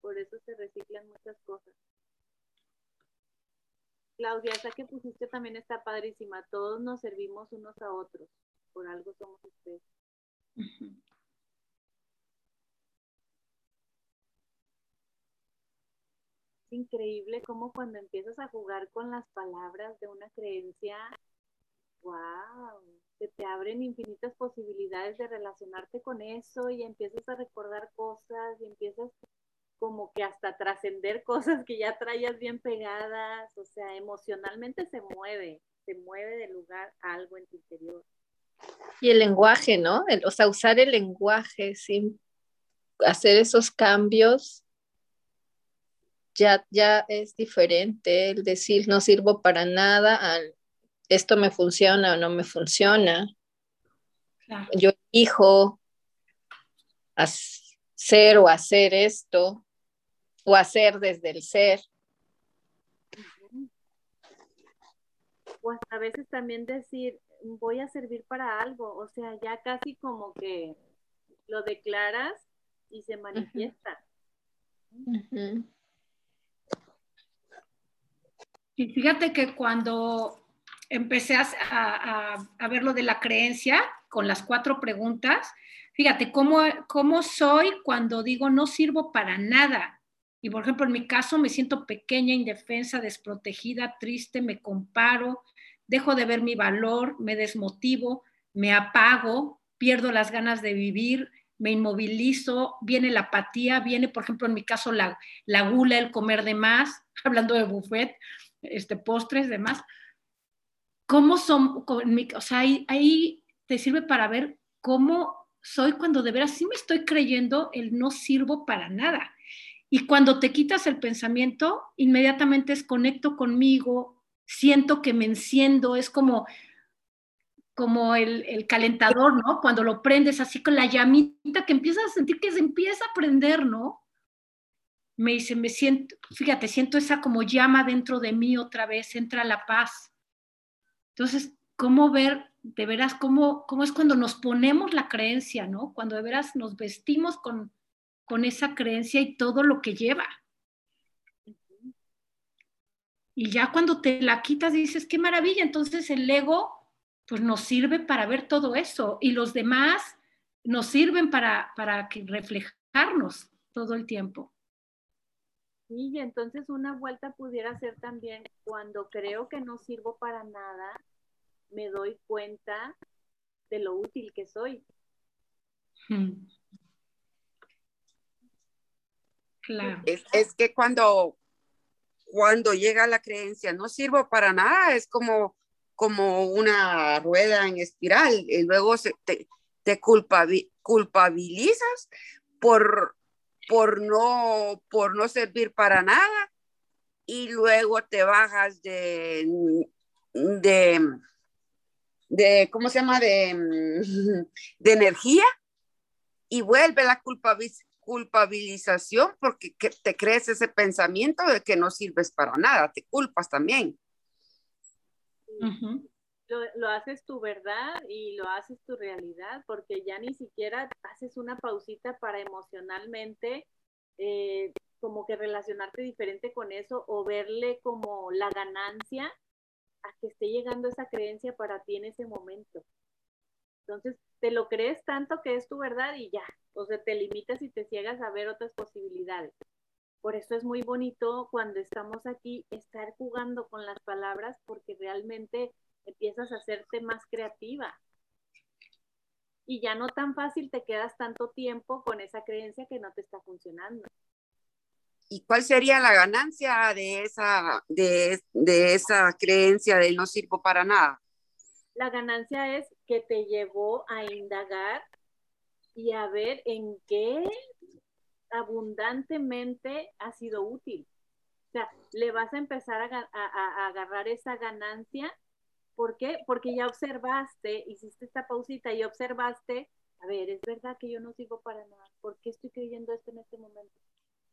Por eso se reciclan muchas cosas. Claudia, esa que pusiste también está padrísima. Todos nos servimos unos a otros. Por algo somos ustedes. Es increíble cómo cuando empiezas a jugar con las palabras de una creencia, wow, se te abren infinitas posibilidades de relacionarte con eso y empiezas a recordar cosas y empiezas como que hasta trascender [laughs] cosas que ya traías bien pegadas, o sea, emocionalmente se mueve, se mueve de lugar algo en tu interior. Y el lenguaje, ¿no? o sea, usar el lenguaje sin hacer esos cambios ya, ya es diferente. El decir no sirvo para nada al esto me funciona o no me funciona. Yo elijo hacer o hacer esto o hacer desde el ser. O hasta a veces también decir, voy a servir para algo, o sea, ya casi como que lo declaras y se manifiesta. Y fíjate que cuando empecé a, ver lo de la creencia con las cuatro preguntas, fíjate, ¿cómo, ¿cómo soy cuando digo no sirvo para nada? Y por ejemplo, en mi caso me siento pequeña, indefensa, desprotegida, triste, me comparo, dejo de ver mi valor, me desmotivo, me apago, pierdo las ganas de vivir, me inmovilizo, viene la apatía, viene, por ejemplo, en mi caso, la, la gula, el comer de más, [laughs] hablando de buffet, este, postres, demás. ¿Cómo son? O sea, ahí, te sirve para ver cómo soy cuando de veras sí me estoy creyendo el no sirvo para nada. Y cuando te quitas el pensamiento, inmediatamente desconecto conmigo, siento que me enciendo, es como, como el, calentador, ¿no? Cuando lo prendes así con la llamita que empiezas a sentir que se empieza a prender, ¿no? Me dice, me siento, fíjate, siento esa como llama dentro de mí otra vez, entra la paz. Entonces, ¿cómo ver de veras cómo, cómo es cuando nos ponemos la creencia, ¿no? Cuando de veras nos vestimos con, con esa creencia y todo lo que lleva. Y ya cuando te la quitas dices, qué maravilla, entonces el ego pues nos sirve para ver todo eso y los demás nos sirven para, para reflejarnos todo el tiempo. Sí, y entonces una vuelta pudiera ser también cuando creo que no sirvo para nada, me doy cuenta de lo útil que soy. [laughs] Hmm. Es, que cuando, cuando llega la creencia, no sirvo para nada, es como, como una rueda en espiral y luego se, te, te culpabilizas por, por, no, por no servir para nada y luego te bajas de, de, de ¿cómo se llama? De, [laughs] de energía y vuelve la culpabilización porque te crees ese pensamiento de que no sirves para nada, te culpas también. Lo, lo, haces tu verdad y lo haces tu realidad porque ya ni siquiera haces una pausita para emocionalmente eh, como que relacionarte diferente con eso o verle como la ganancia a que esté llegando esa creencia para ti en ese momento. Entonces, te lo crees tanto que es tu verdad y ya, o sea, te limitas y te ciegas a ver otras posibilidades. Por eso es muy bonito cuando estamos aquí estar jugando con las palabras porque realmente empiezas a hacerte más creativa. Y ya no tan fácil te quedas tanto tiempo con esa creencia que no te está funcionando. ¿Y cuál sería la ganancia de esa, de, de esa creencia de no sirvo para nada? La ganancia es que te llevó a indagar y a ver en qué abundantemente ha sido útil. O sea, le vas a empezar a, a, agarrar esa ganancia. ¿Por qué? Porque ya observaste, hiciste esta pausita y observaste, a ver, es verdad que yo no sirvo para nada. ¿Por qué estoy creyendo esto en este momento?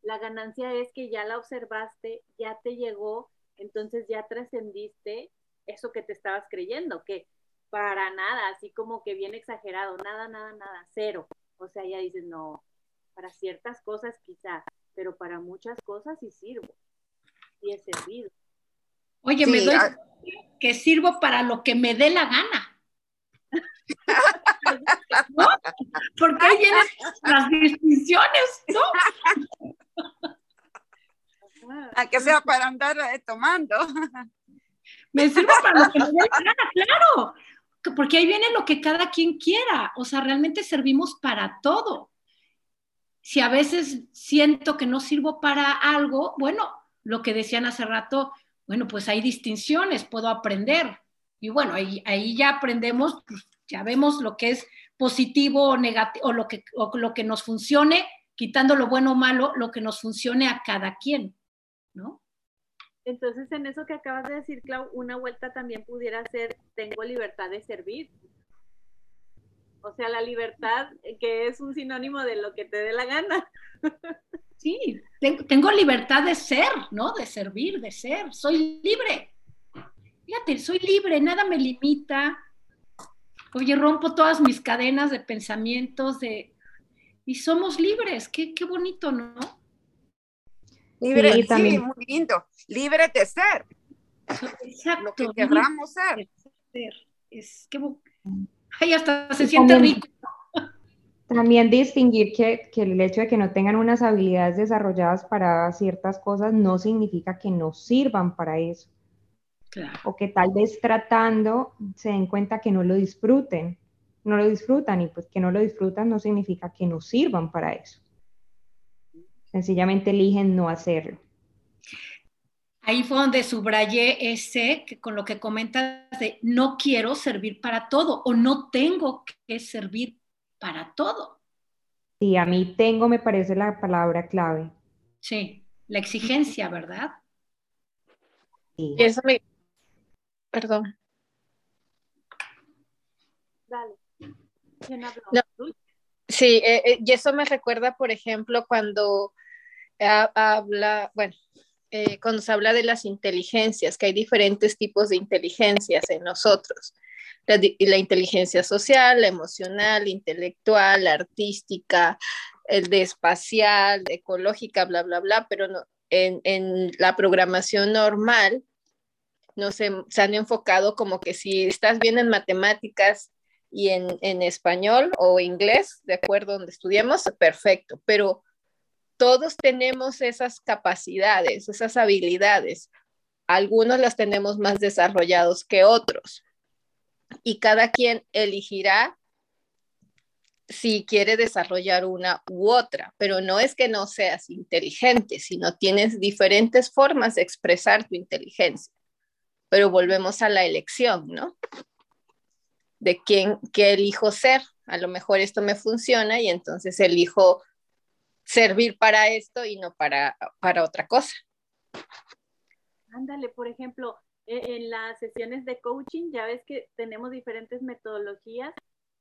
La ganancia es que ya la observaste, ya te llegó, entonces ya trascendiste eso que te estabas creyendo, que para nada, así como que bien exagerado, nada, nada, nada, cero. O sea, ya dices, no, para ciertas cosas quizás, pero para muchas cosas sí sirvo, y he servido. Oye, me doy que sirvo para lo que me dé la gana. [laughs] ¿No? Porque ahí vienen las distinciones, ¿no? que sea para andar eh, tomando. Me sirvo para lo que me dé la gana, claro porque ahí viene lo que cada quien quiera, o sea, realmente servimos para todo. Si a veces siento que no sirvo para algo, bueno, lo que decían hace rato, bueno, pues hay distinciones, puedo aprender. Y bueno, ahí, ahí ya aprendemos, pues, ya vemos lo que es positivo o negativo, o lo que, o lo que nos funcione, quitando lo bueno o malo, lo que nos funcione a cada quien, ¿no? Entonces, en eso que acabas de decir, Clau, una vuelta también pudiera ser, tengo libertad de servir. O sea, la libertad que es un sinónimo de lo que te dé la gana. [laughs] Sí, tengo libertad de ser, ¿no? De servir, de ser. Soy libre. Fíjate, soy libre, nada me limita. Oye, rompo todas mis cadenas de pensamientos de... Y somos libres, qué, qué bonito, ¿no? Libre, sí, también. muy lindo. Libre de ser. Exacto. Lo que querramos ser. Es que, ay, hasta se siente rico. También distinguir que, que, el hecho de que no tengan unas habilidades desarrolladas para ciertas cosas no significa que no sirvan para eso. Claro. O que tal vez tratando se den cuenta que no lo disfruten. No lo disfrutan y pues que no lo disfrutan no significa que no sirvan para eso sencillamente eligen no hacerlo. Ahí fue donde subrayé ese, que con lo que comentas de no quiero servir para todo o no tengo que servir para todo. Sí, a mí tengo me parece la palabra clave. Sí, la exigencia, ¿verdad? Sí. Eso me... Perdón. Dale. Sí, eh, eh, y eso me recuerda, por ejemplo, cuando habla, bueno, eh, cuando se habla de las inteligencias, que hay diferentes tipos de inteligencias en nosotros. La, la inteligencia social, la emocional, intelectual, artística, el de espacial, ecológica, bla, bla, bla, pero no, en, la programación normal no se, han enfocado como que si estás bien en matemáticas y en, en español o inglés, de acuerdo donde estudiamos, perfecto, pero todos tenemos esas capacidades, esas habilidades. Algunos las tenemos más desarrollados que otros. Y cada quien elegirá si quiere desarrollar una u otra, pero no es que no seas inteligente, sino tienes diferentes formas de expresar tu inteligencia. Pero volvemos a la elección, ¿no? De quién, qué elijo ser. A lo mejor esto me funciona y entonces elijo servir para esto y no para, para otra cosa. Ándale, por ejemplo, e, en las sesiones de coaching ya ves que tenemos diferentes metodologías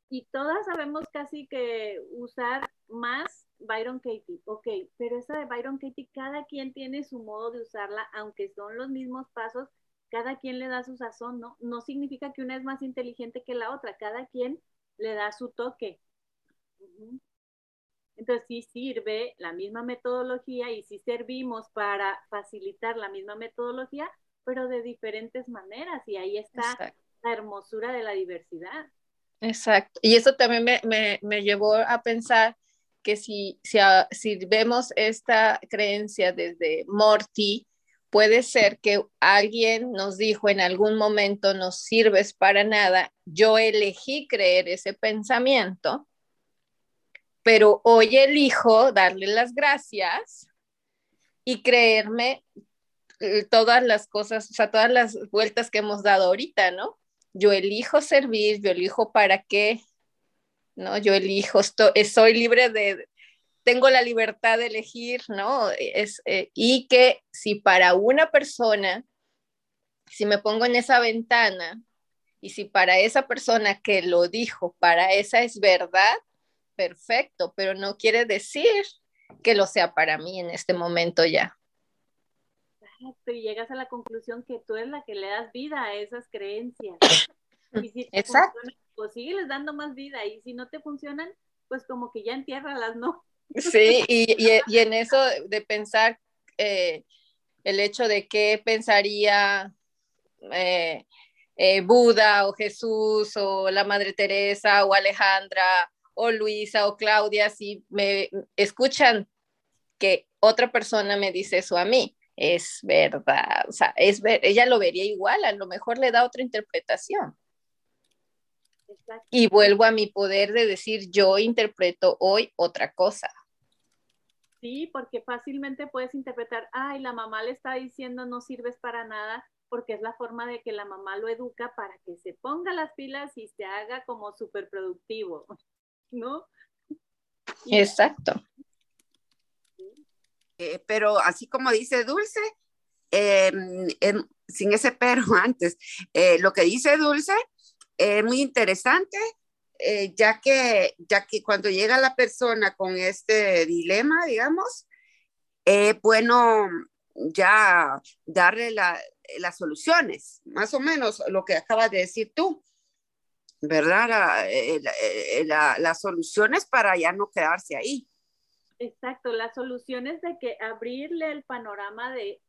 y todas sabemos casi que usar más Byron Katie, ok, pero esa de Byron Katie, cada quien tiene su modo de usarla, aunque son los mismos pasos, cada quien le da su sazón, ¿no? No significa que una es más inteligente que la otra, cada quien le da su toque. Entonces sí sirve la misma metodología y sí servimos para facilitar la misma metodología, pero de diferentes maneras y ahí está la hermosura de la diversidad. Exacto. Y eso también me, me, llevó a pensar que si, si, si, vemos esta creencia desde Morty, puede ser que alguien nos dijo en algún momento, no sirves para nada, yo elegí creer ese pensamiento, pero hoy elijo darle las gracias y creerme eh, todas las cosas, o sea, todas las vueltas que hemos dado ahorita, ¿no? yo elijo servir, yo elijo para qué, ¿no? Yo elijo, estoy, soy libre de, tengo la libertad de elegir, ¿no? Es, eh, y que si para una persona, si me pongo en esa ventana y si para esa persona que lo dijo, para esa es verdad, perfecto, pero no quiere decir que lo sea para mí en este momento ya. Y llegas a la conclusión que tú eres la que le das vida a esas creencias. [coughs] Y si te Exacto. pues sígueles dando más vida. Y si no te funcionan, pues como que ya entiérralas, ¿no? Sí, y, y, en eso de pensar eh, el hecho de qué pensaría eh, eh, Buda o Jesús o la Madre Teresa o Alejandra o Luisa o Claudia, si me escuchan que otra persona me dice eso a mí, es verdad, o sea, es ella lo vería igual, a lo mejor le da otra interpretación. Y vuelvo a mi poder de decir, yo interpreto hoy otra cosa. Sí, porque fácilmente puedes interpretar, ay, la mamá le está diciendo no sirves para nada, porque es la forma de que la mamá lo educa para que se ponga las pilas y se haga como súper productivo, ¿no? Exacto. Eh, pero así como dice Dulce, em, em, sin ese pero [laughs] antes, eh, lo que dice Dulce es muy interesante, eh, ya, que, ya que cuando llega la persona con este dilema, digamos, es bueno ya darle las soluciones, más o menos lo que acabas de decir tú. ¿Verdad? las soluciones para ya no quedarse ahí. Exacto, la solución es de que abrirle el panorama de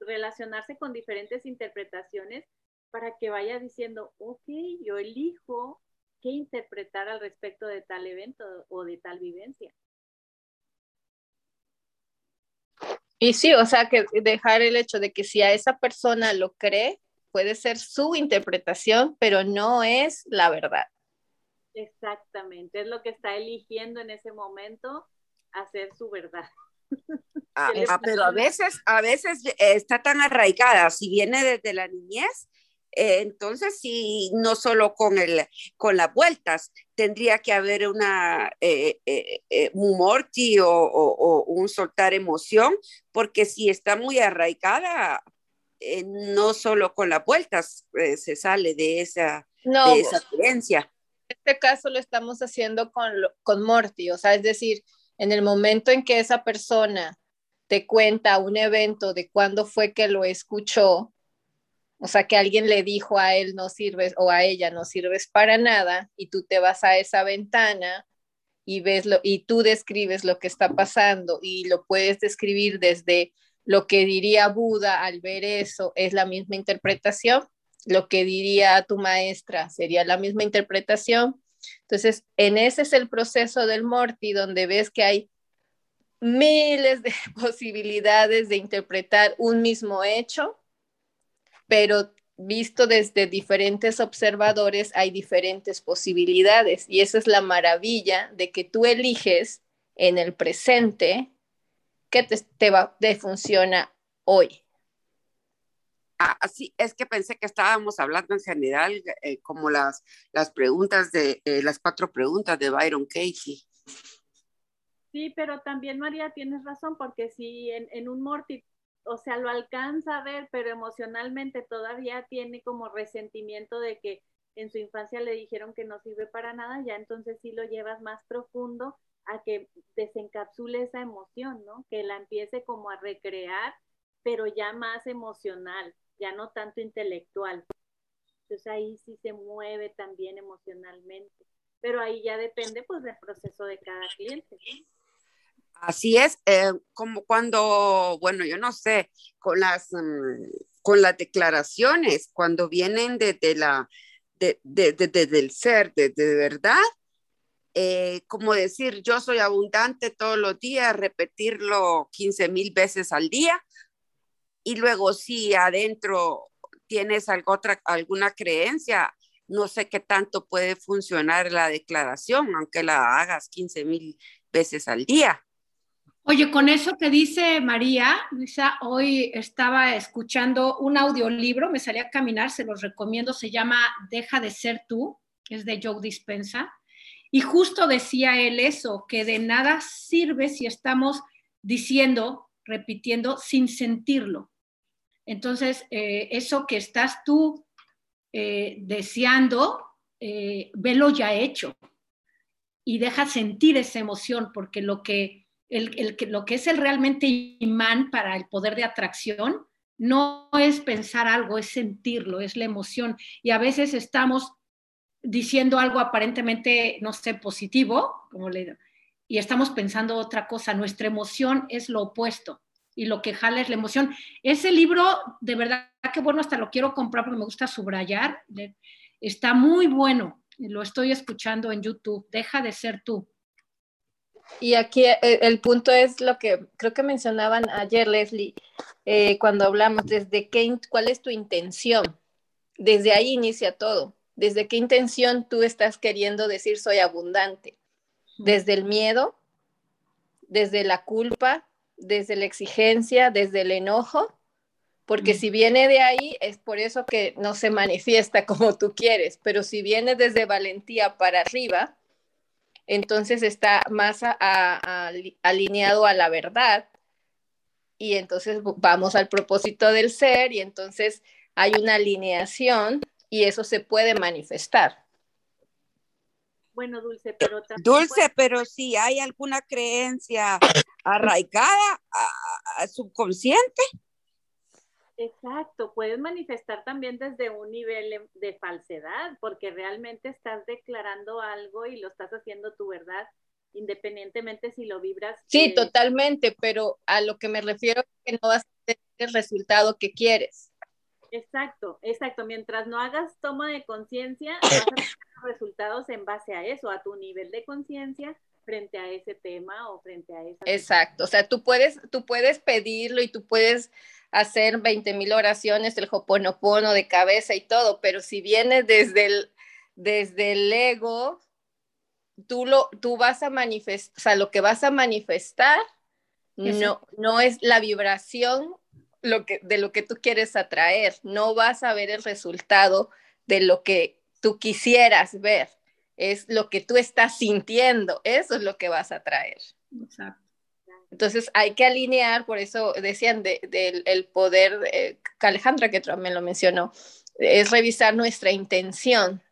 relacionarse con diferentes interpretaciones para que vaya diciendo, ok, yo elijo qué interpretar al respecto de tal evento o de tal vivencia. Y sí, o sea, que dejar el hecho de que si a esa persona lo cree, puede ser su interpretación, pero no es la verdad. Exactamente, es lo que está eligiendo en ese momento hacer su verdad. [laughs] Ah, ah, pero a veces, a veces está tan arraigada, si viene desde la niñez, eh, entonces sí, no solo con, el, con las vueltas, tendría que haber una, eh, eh, un morti o, un soltar emoción, porque si está muy arraigada, no solo con las vueltas se sale de esa, de esa creencia. En este caso lo estamos haciendo con, con Morty, o sea, es decir, en el momento en que esa persona te cuenta un evento de cuándo fue que lo escuchó, o sea, que alguien le dijo a él no sirves o a ella no sirves para nada y tú te vas a esa ventana y ves lo y tú describes lo que está pasando y lo puedes describir desde lo que diría Buda al ver eso es la misma interpretación, lo que diría tu maestra sería la misma interpretación. Entonces, en ese es el proceso del Morty, donde ves que hay miles de [laughs] posibilidades de interpretar un mismo hecho, pero visto desde diferentes observadores, hay diferentes posibilidades. Y esa es la maravilla de que tú eliges en el presente qué te, va, te funciona hoy. Así es que pensé que estábamos hablando en general eh, como las, las preguntas de eh, las cuatro preguntas de Byron Casey. Sí, pero también María tienes razón porque si en, en un morti o sea, lo alcanza a ver, pero emocionalmente todavía tiene como resentimiento de que en su infancia le dijeron que no sirve para nada, ya entonces sí lo llevas más profundo a que desencapsule esa emoción, ¿no? Que la empiece como a recrear, pero ya más emocional, ya no tanto intelectual. Entonces ahí sí se mueve también emocionalmente, pero ahí ya depende pues del proceso de cada cliente. Así es, eh, como cuando, bueno, yo no sé, con las, mm, con las declaraciones, cuando vienen desde la, de, del ser, de, verdad, eh, como decir, yo soy abundante todos los días, repetirlo 15 mil veces al día, y luego si adentro tienes algo, otra, alguna creencia, no sé qué tanto puede funcionar la declaración, aunque la hagas 15 mil veces al día. Oye, con eso que dice María, Luisa, hoy estaba escuchando un audiolibro, me salí a caminar, se los recomiendo, se llama Deja de ser tú, es de Joe Dispensa, y justo decía él eso, que de nada sirve si estamos diciendo, repitiendo, sin sentirlo. Entonces, eh, eso que estás tú eh, deseando, eh, velo ya hecho y deja sentir esa emoción, porque lo que el, lo que es el realmente imán para el poder de atracción no es pensar algo, es sentirlo, es la emoción. Y a veces estamos diciendo algo aparentemente, no sé, positivo, como le y estamos pensando otra cosa. Nuestra emoción es lo opuesto y lo que jala es la emoción. Ese libro, de verdad que bueno, hasta lo quiero comprar porque me gusta subrayar. Está muy bueno. Lo estoy escuchando en YouTube. Deja de ser tú. Y aquí eh, el, punto es lo que creo que mencionaban ayer, Leslie, eh, cuando hablamos, desde qué, cuál es tu intención. Desde ahí inicia todo. Desde qué intención tú estás queriendo decir soy abundante. Desde el miedo, desde la culpa, desde la exigencia, desde el enojo, porque si viene de ahí es por eso que no se manifiesta [laughs] como tú quieres, pero si viene desde valentía para arriba, entonces está más alineado a la verdad y entonces vamos al propósito del ser y entonces hay una alineación y eso se puede manifestar. Bueno, Dulce, pero Dulce, pero si hay alguna creencia arraigada a subconsciente. Exacto, puedes manifestar también desde un nivel de falsedad, porque realmente estás declarando algo y lo estás haciendo tu verdad, independientemente si lo vibras. Sí, eh, totalmente, pero a lo que me refiero es que no vas a tener el resultado que quieres. Exacto, exacto. Mientras no hagas toma de conciencia, [coughs] vas a tener resultados en base a eso, a tu nivel de conciencia frente a ese tema o frente a esa. Exacto, o sea, tú puedes, tú puedes pedirlo y tú puedes hacer 20 mil oraciones, el hoponopono de cabeza y todo, pero si viene desde el, desde el ego, tú, lo, tú vas a manifestar, o sea, lo que vas a manifestar no, no es la vibración lo que, de lo que tú quieres atraer, no vas a ver el resultado de lo que tú quisieras ver, es lo que tú estás sintiendo, eso es lo que vas a traer. Exacto. Entonces hay que alinear, por eso decían del poder, eh, Alejandra que también lo mencionó, es revisar nuestra intención,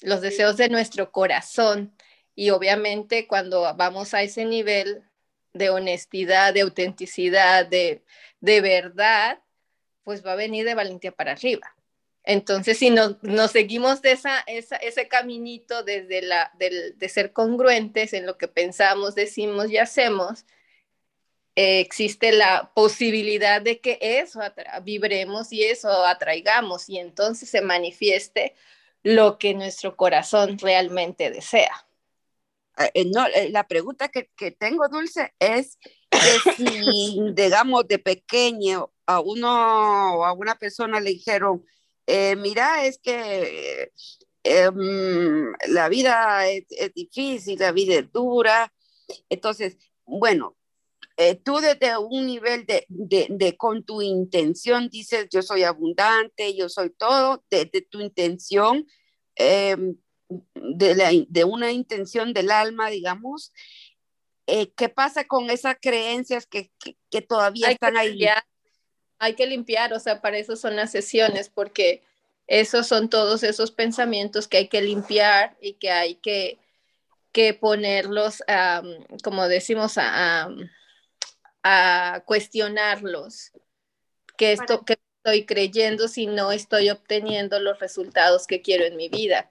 los deseos de nuestro corazón. Y obviamente cuando vamos a ese nivel de honestidad, de autenticidad, de, de verdad, pues va a venir de valentía para arriba. Entonces, si nos, seguimos de esa, ese caminito desde la, de ser congruentes en lo que pensamos, decimos y hacemos, eh, existe la posibilidad de que eso vibremos y eso atraigamos y entonces se manifieste lo que nuestro corazón realmente desea. Ah, eh, no, eh, la pregunta que, que tengo, Dulce, es que si, [laughs] digamos, de pequeño a uno o a una persona le dijeron, eh, mira, es que em, la vida es, difícil, la vida es dura. Entonces, bueno, eh, tú desde un nivel de, de, con tu intención dices, yo soy abundante, yo soy todo, desde tu intención, de, de, una intención del alma, digamos, eh, ¿qué pasa con esas creencias que, que, todavía están ahí? hay que limpiar, o sea, para eso son las sesiones, porque esos son todos esos pensamientos que hay que limpiar y que hay que, que ponerlos, como decimos, a, a, cuestionarlos. Que esto que estoy creyendo si no estoy obteniendo los resultados que quiero en mi vida?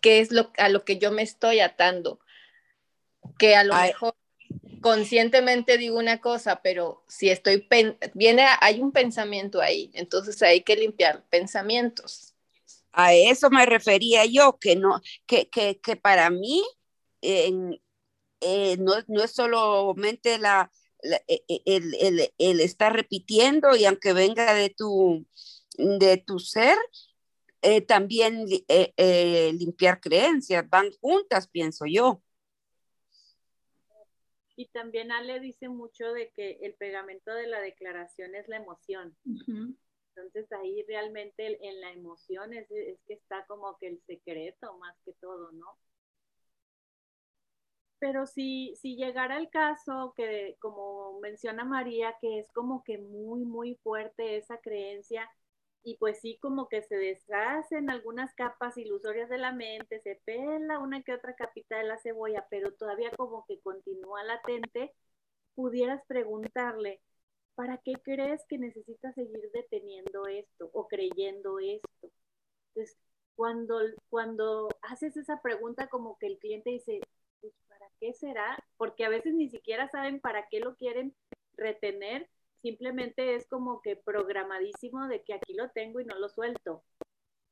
¿Qué es lo, a lo que yo me estoy atando? Que a lo mejor conscientemente digo una cosa, pero si estoy, viene, hay un pensamiento ahí, entonces hay que limpiar pensamientos. A eso me refería yo, que no, que, que, que para mí eh, no, no, es solamente la, e, e, el, el, el, estar repitiendo y aunque venga de tu, de tu ser, eh, también eh, limpiar creencias, van juntas, pienso yo. Y también Ale dice mucho de que el pegamento de la declaración es la emoción. Entonces ahí realmente en la emoción es, es, que está como que el secreto más que todo, ¿no? Pero si, si llegara el caso que, como menciona María, que es como que muy, muy fuerte esa creencia, y pues sí, como que se deshacen algunas capas ilusorias de la mente, se pela una que otra capita de la cebolla, pero todavía como que continúa latente, pudieras preguntarle, ¿para qué crees que necesitas seguir deteniendo esto o creyendo esto? Entonces, cuando, cuando haces esa pregunta, como que el cliente dice, pues, ¿para qué será? Porque a veces ni siquiera saben para qué lo quieren retener simplemente es como que programadísimo de que aquí lo tengo y no lo suelto.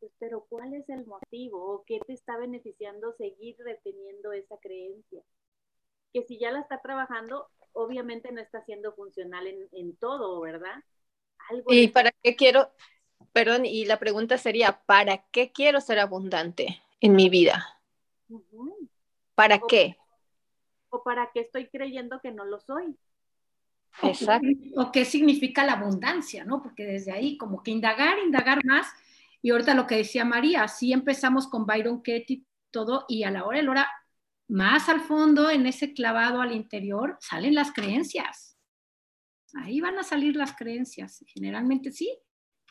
Pues, pero ¿cuál es el motivo o qué te está beneficiando seguir reteniendo esa creencia? Que si ya la está trabajando, obviamente no está siendo funcional en, todo, ¿verdad? ¿Y para qué quiero, perdón, y la pregunta sería, ¿para qué quiero ser abundante en mi vida? ¿Para qué? O para qué estoy creyendo que no lo soy. Exacto. O qué significa la abundancia, ¿no? Porque desde ahí, como que indagar, indagar más. Y ahorita lo que decía María, sí empezamos con Byron Katie todo, y a la hora de la hora, más al fondo, en ese clavado al interior, salen las creencias. Ahí van a salir las creencias. Generalmente sí,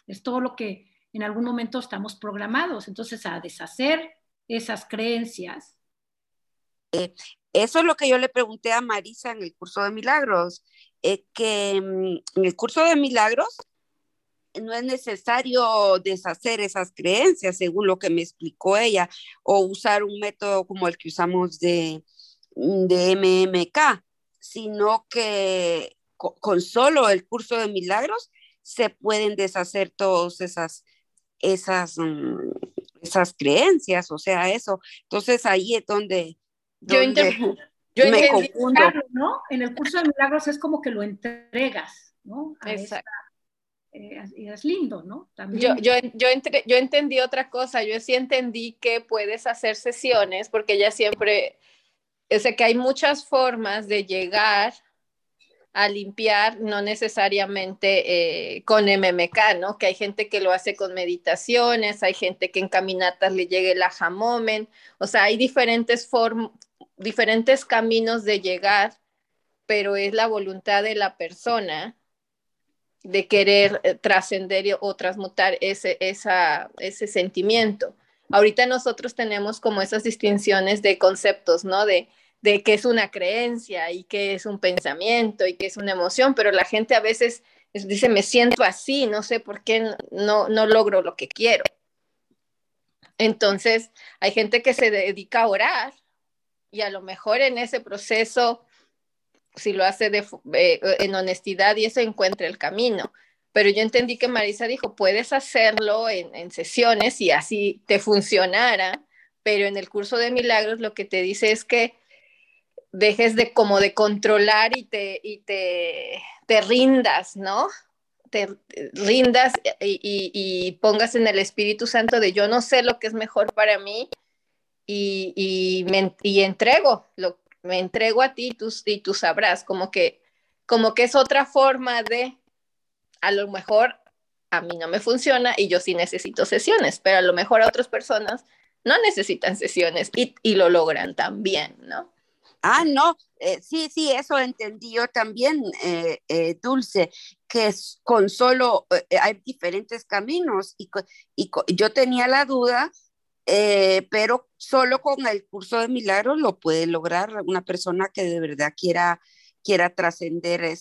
es todo lo que en algún momento estamos programados. Entonces, a deshacer esas creencias. Eh, eso es lo que yo le pregunté a Marisa en el curso de milagros. Eh, que mm, en el curso de milagros no es necesario deshacer esas creencias, según lo que me explicó ella, o usar un método como el que usamos de, mm, de MMK, sino que con, solo el curso de milagros se pueden deshacer todas esas, esas, mm, esas creencias, o sea, eso. Entonces ahí es donde... Yo, yo me confundo. ¿no? En el curso de milagros es como que lo entregas, ¿no? Exacto. Eh, y es lindo, ¿no? También. Yo, yo, yo, yo entendí otra cosa, yo sí entendí que puedes hacer sesiones, porque ella siempre, o sea, que hay muchas formas de llegar a limpiar, no necesariamente eh, con MMK, ¿no? Que hay gente que lo hace con meditaciones, hay gente que en caminatas le llegue el aha o sea, hay diferentes formas diferentes caminos de llegar, pero es la voluntad de la persona de querer eh, trascender o transmutar ese, esa, ese sentimiento. Ahorita nosotros tenemos como esas distinciones de conceptos, ¿no? De, de qué es una creencia y qué es un pensamiento y qué es una emoción, pero la gente a veces dice, me siento así, no sé por qué no, no logro lo que quiero. Entonces, hay gente que se dedica a orar y a lo mejor en ese proceso, si lo hace eh, en honestidad y eso encuentra el camino. Pero yo entendí que Marisa dijo, puedes hacerlo en, sesiones y así te funcionara, pero en el curso de milagros lo que te dice es que dejes de como de controlar y te, y te, te rindas, ¿no? Te rindas y, pongas en el Espíritu Santo de yo no sé lo que es mejor para mí y, y me y entrego, lo, me entrego a ti y tú, y tú sabrás, como que, como que es otra forma de, a lo mejor a mí no me funciona y yo sí necesito sesiones, pero a lo mejor a otras personas no necesitan sesiones y, y lo logran también, ¿no? Ah, no, eh, sí, sí, eso entendí yo también, eh, eh, Dulce, que es con solo hay diferentes caminos y, y yo tenía la duda, pero solo con el curso de milagros lo puede lograr una persona que de verdad quiera quiera trascender e,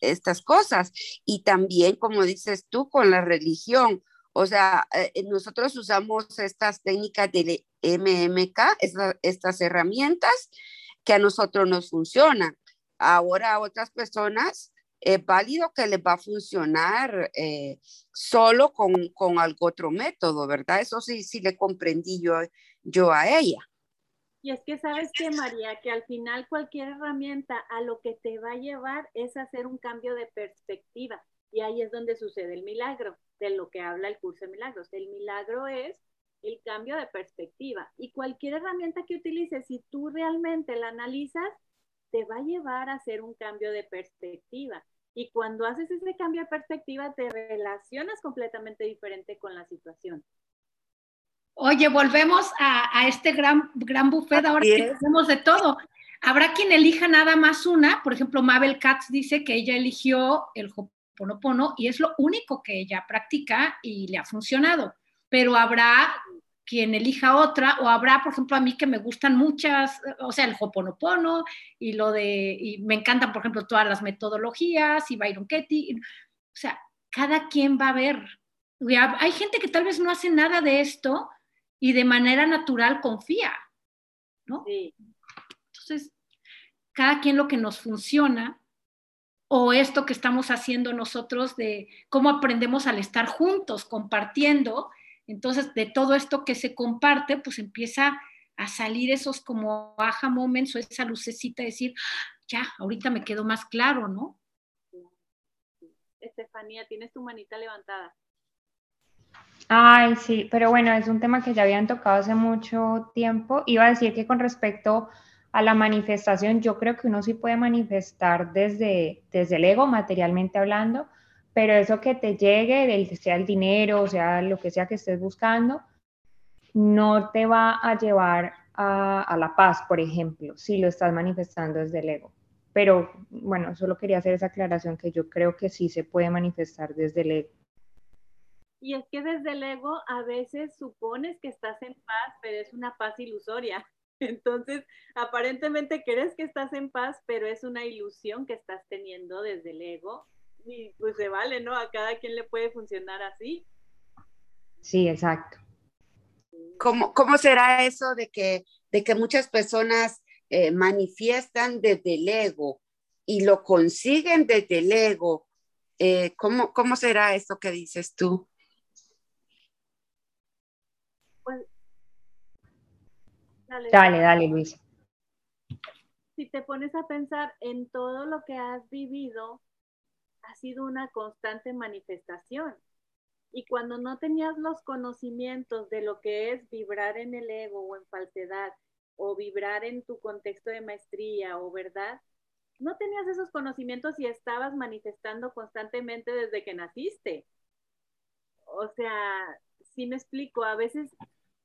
estas cosas. Y también, como dices tú, con la religión. O sea, nosotros usamos estas técnicas de MMK, estas herramientas, que a nosotros nos funcionan. Ahora a otras personas es válido que les va a funcionar eh, solo con, con otro método, ¿verdad? Eso sí, sí le comprendí yo, yo a ella. Y es que sabes que, María, que al final cualquier herramienta a lo que te va a llevar es hacer un cambio de perspectiva. Y ahí es donde sucede el milagro, de lo que habla el curso de milagros. El milagro es el cambio de perspectiva. Y cualquier herramienta que utilices, si tú realmente la analizas, te va a llevar a hacer un cambio de perspectiva. Y cuando haces ese cambio de perspectiva, te relacionas completamente diferente con la situación. Oye, volvemos a, este gran, gran buffet ahora que tenemos de todo. Habrá quien elija nada más una, por ejemplo, Mabel Katz dice que ella eligió el Hoponopono y es lo único que ella practica y le ha funcionado pero habrá quien elija otra, o habrá, por ejemplo, a mí que me gustan muchas, o sea, el Hoponopono y lo de, y me encantan, por ejemplo, todas las metodologías y Byron Katie, o sea, cada quien va a ver. Hay gente que tal vez no hace nada de esto y de manera natural confía, ¿no? Entonces, cada quien lo que nos funciona o esto que estamos haciendo nosotros de cómo aprendemos al estar juntos, compartiendo, entonces, de todo esto que se comparte, pues empieza a salir esos como aha moments o esa lucecita de decir, ya, ahorita me quedó más claro, ¿no? Estefanía, tienes tu manita levantada. Ay, sí, pero bueno, es un tema que ya habían tocado hace mucho tiempo. Iba a decir que con respecto a la manifestación, yo creo que uno sí puede manifestar desde, desde el ego, materialmente hablando, pero eso que te llegue, sea el dinero, o sea lo que sea que estés buscando, no te va a llevar a, la paz, por ejemplo, si lo estás manifestando desde el ego. Pero bueno, solo quería hacer esa aclaración que yo creo que sí se puede manifestar desde el ego. Y es que desde el ego a veces supones que estás en paz, pero es una paz ilusoria. [laughs] Entonces, aparentemente crees que estás en paz, pero es una ilusión que estás teniendo desde el ego y pues se vale, ¿no? A cada quien le puede funcionar así. Sí, exacto. ¿Cómo, cómo será eso de que, de que muchas personas eh, manifiestan desde el ego y lo consiguen desde el ego? Eh, ¿cómo, ¿Cómo será eso que dices tú? Pues, dale, dale, dale Luis. Si te pones a pensar en todo lo que has vivido, ha sido una constante manifestación. Y cuando no tenías los conocimientos de lo que es vibrar en el ego o en falsedad, o vibrar en tu contexto de maestría o verdad, no tenías esos conocimientos y estabas manifestando constantemente desde que naciste. O sea, si me explico, a veces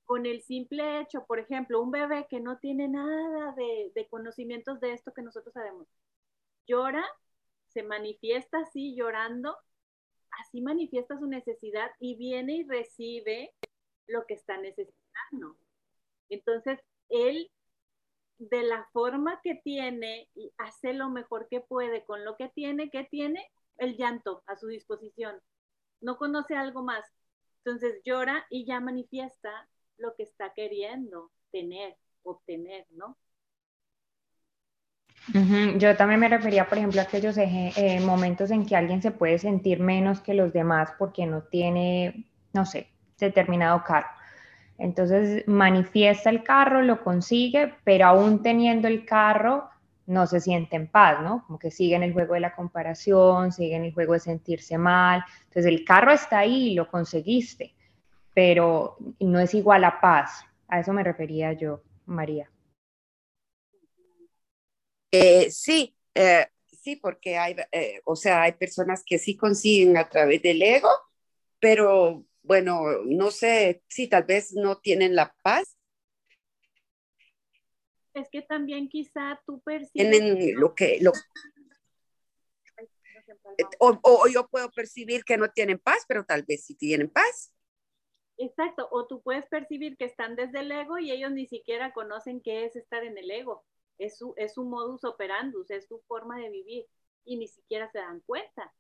con el simple hecho, por ejemplo, un bebé que no tiene nada de, de conocimientos de esto que nosotros sabemos, llora se manifiesta así llorando, así manifiesta su necesidad y viene y recibe lo que está necesitando. Entonces, él, de la forma que tiene, hace lo mejor que puede con lo que tiene, que tiene el llanto a su disposición. No conoce algo más. Entonces llora y ya manifiesta lo que está queriendo tener, obtener, ¿no? Yo también me refería, por ejemplo, a aquellos eh, momentos en que alguien se puede sentir menos que los demás porque no tiene, no sé, determinado carro. Entonces manifiesta el carro, lo consigue, pero aún teniendo el carro, no se siente en paz, ¿no? Como que siguen el juego de la comparación, siguen el juego de sentirse mal. Entonces el carro está ahí, lo conseguiste, pero no es igual a paz. A eso me refería yo, María. Eh, sí, eh, sí, porque hay, eh, o sea, hay personas que sí consiguen a través del ego, pero bueno, no sé, sí, tal vez no tienen la paz. Es que también quizá tú percibes... Tienen lo que... Lo, o, o, yo puedo percibir que no tienen paz, pero tal vez sí tienen paz. Exacto, o tú puedes percibir que están desde el ego y ellos ni siquiera conocen qué es estar en el ego. Es su, es su modus operandus, es su forma de vivir y ni siquiera se dan cuenta.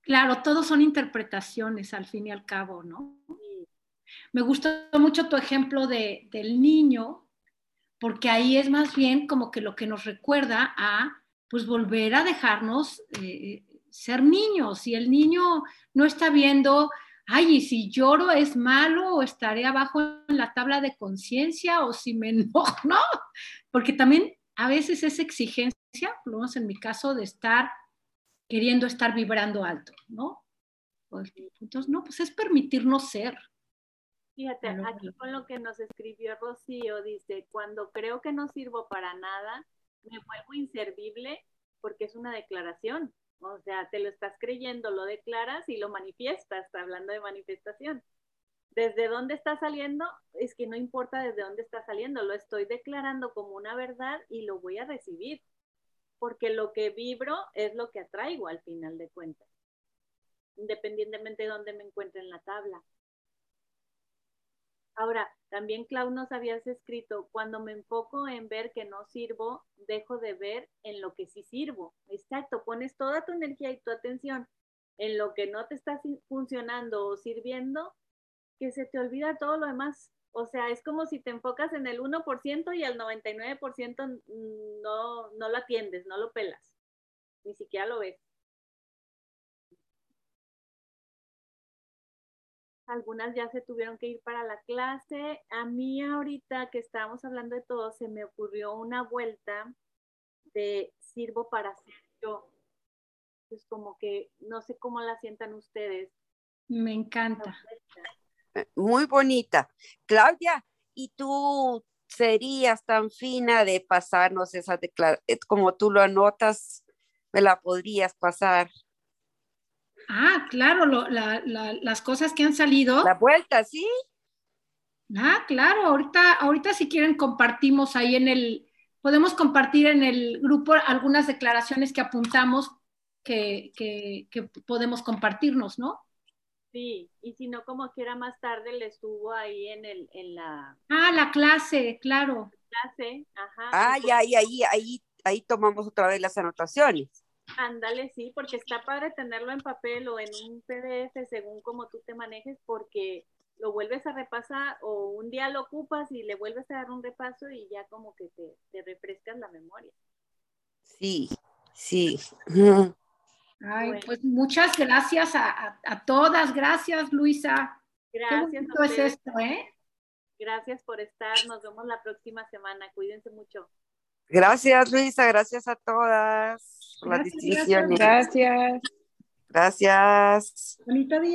Claro, todos son interpretaciones al fin y al cabo, ¿no? Me gustó mucho tu ejemplo de, del niño, porque ahí es más bien como que lo que nos recuerda a, pues, volver a dejarnos eh, ser niños. Si el niño no está viendo, ay, y si lloro es malo o estaré abajo en la tabla de conciencia o si me [laughs] enojo, ¿no? Porque también a veces es exigencia, por lo menos en mi caso, de estar queriendo estar vibrando alto, ¿no? Pues, entonces, no, pues es permitirnos ser. Fíjate, aquí con lo que nos escribió Rocío, dice, cuando creo que no sirvo para nada, me vuelvo inservible porque es una declaración. O sea, te lo estás creyendo, lo declaras y lo manifiestas, hablando de manifestación. ¿Desde dónde está saliendo? Es que no importa desde dónde está saliendo, lo estoy declarando como una verdad y lo voy a recibir porque lo que vibro es lo que atraigo al final de cuentas, independientemente de dónde me encuentre en la tabla. Ahora, también Clau nos habías escrito, cuando me enfoco en ver que no sirvo, dejo de ver en lo que sí sirvo. Exacto, pones toda tu energía y tu atención en lo que no te está funcionando o sirviendo, que se te olvida todo lo demás. O sea, es como si te enfocas en el 1% y el 99% no, no lo atiendes, no lo pelas, ni siquiera lo ves. Algunas ya se tuvieron que ir para la clase. A mí ahorita que estábamos hablando de todo, se me ocurrió una vuelta de sirvo para ser yo. Es como que no sé cómo la sientan ustedes. Me encanta muy bonita. Claudia, ¿y tú serías tan fina de pasarnos esa declaración, eh, como tú lo anotas, me la podrías pasar? Ah, claro, las cosas que han salido. La vuelta, sí. Ah, claro, ahorita, ahorita si quieren compartimos ahí en el, podemos compartir en el grupo algunas declaraciones que apuntamos que, que podemos compartirnos, ¿no? Sí, y si no, como quiera más tarde le subo ahí en el, en la... Ah, la clase, claro. Clase, ajá. Ah, ya, ahí, ahí, ahí, ahí tomamos otra vez las anotaciones. Ándale, sí, porque está padre tenerlo en papel o en un PDF según como tú te manejes, porque lo vuelves a repasar o un día lo ocupas y le vuelves a dar un repaso y ya como que te, te refrescas la memoria. Sí, sí. [laughs] Ay, pues muchas gracias a, todas. Gracias, Luisa. Gracias. Qué es esto, ¿eh? Gracias por estar. Nos vemos la próxima semana. Cuídense mucho. Gracias, Luisa. Gracias a todas por las distinciones. Gracias. Gracias. Bonito día.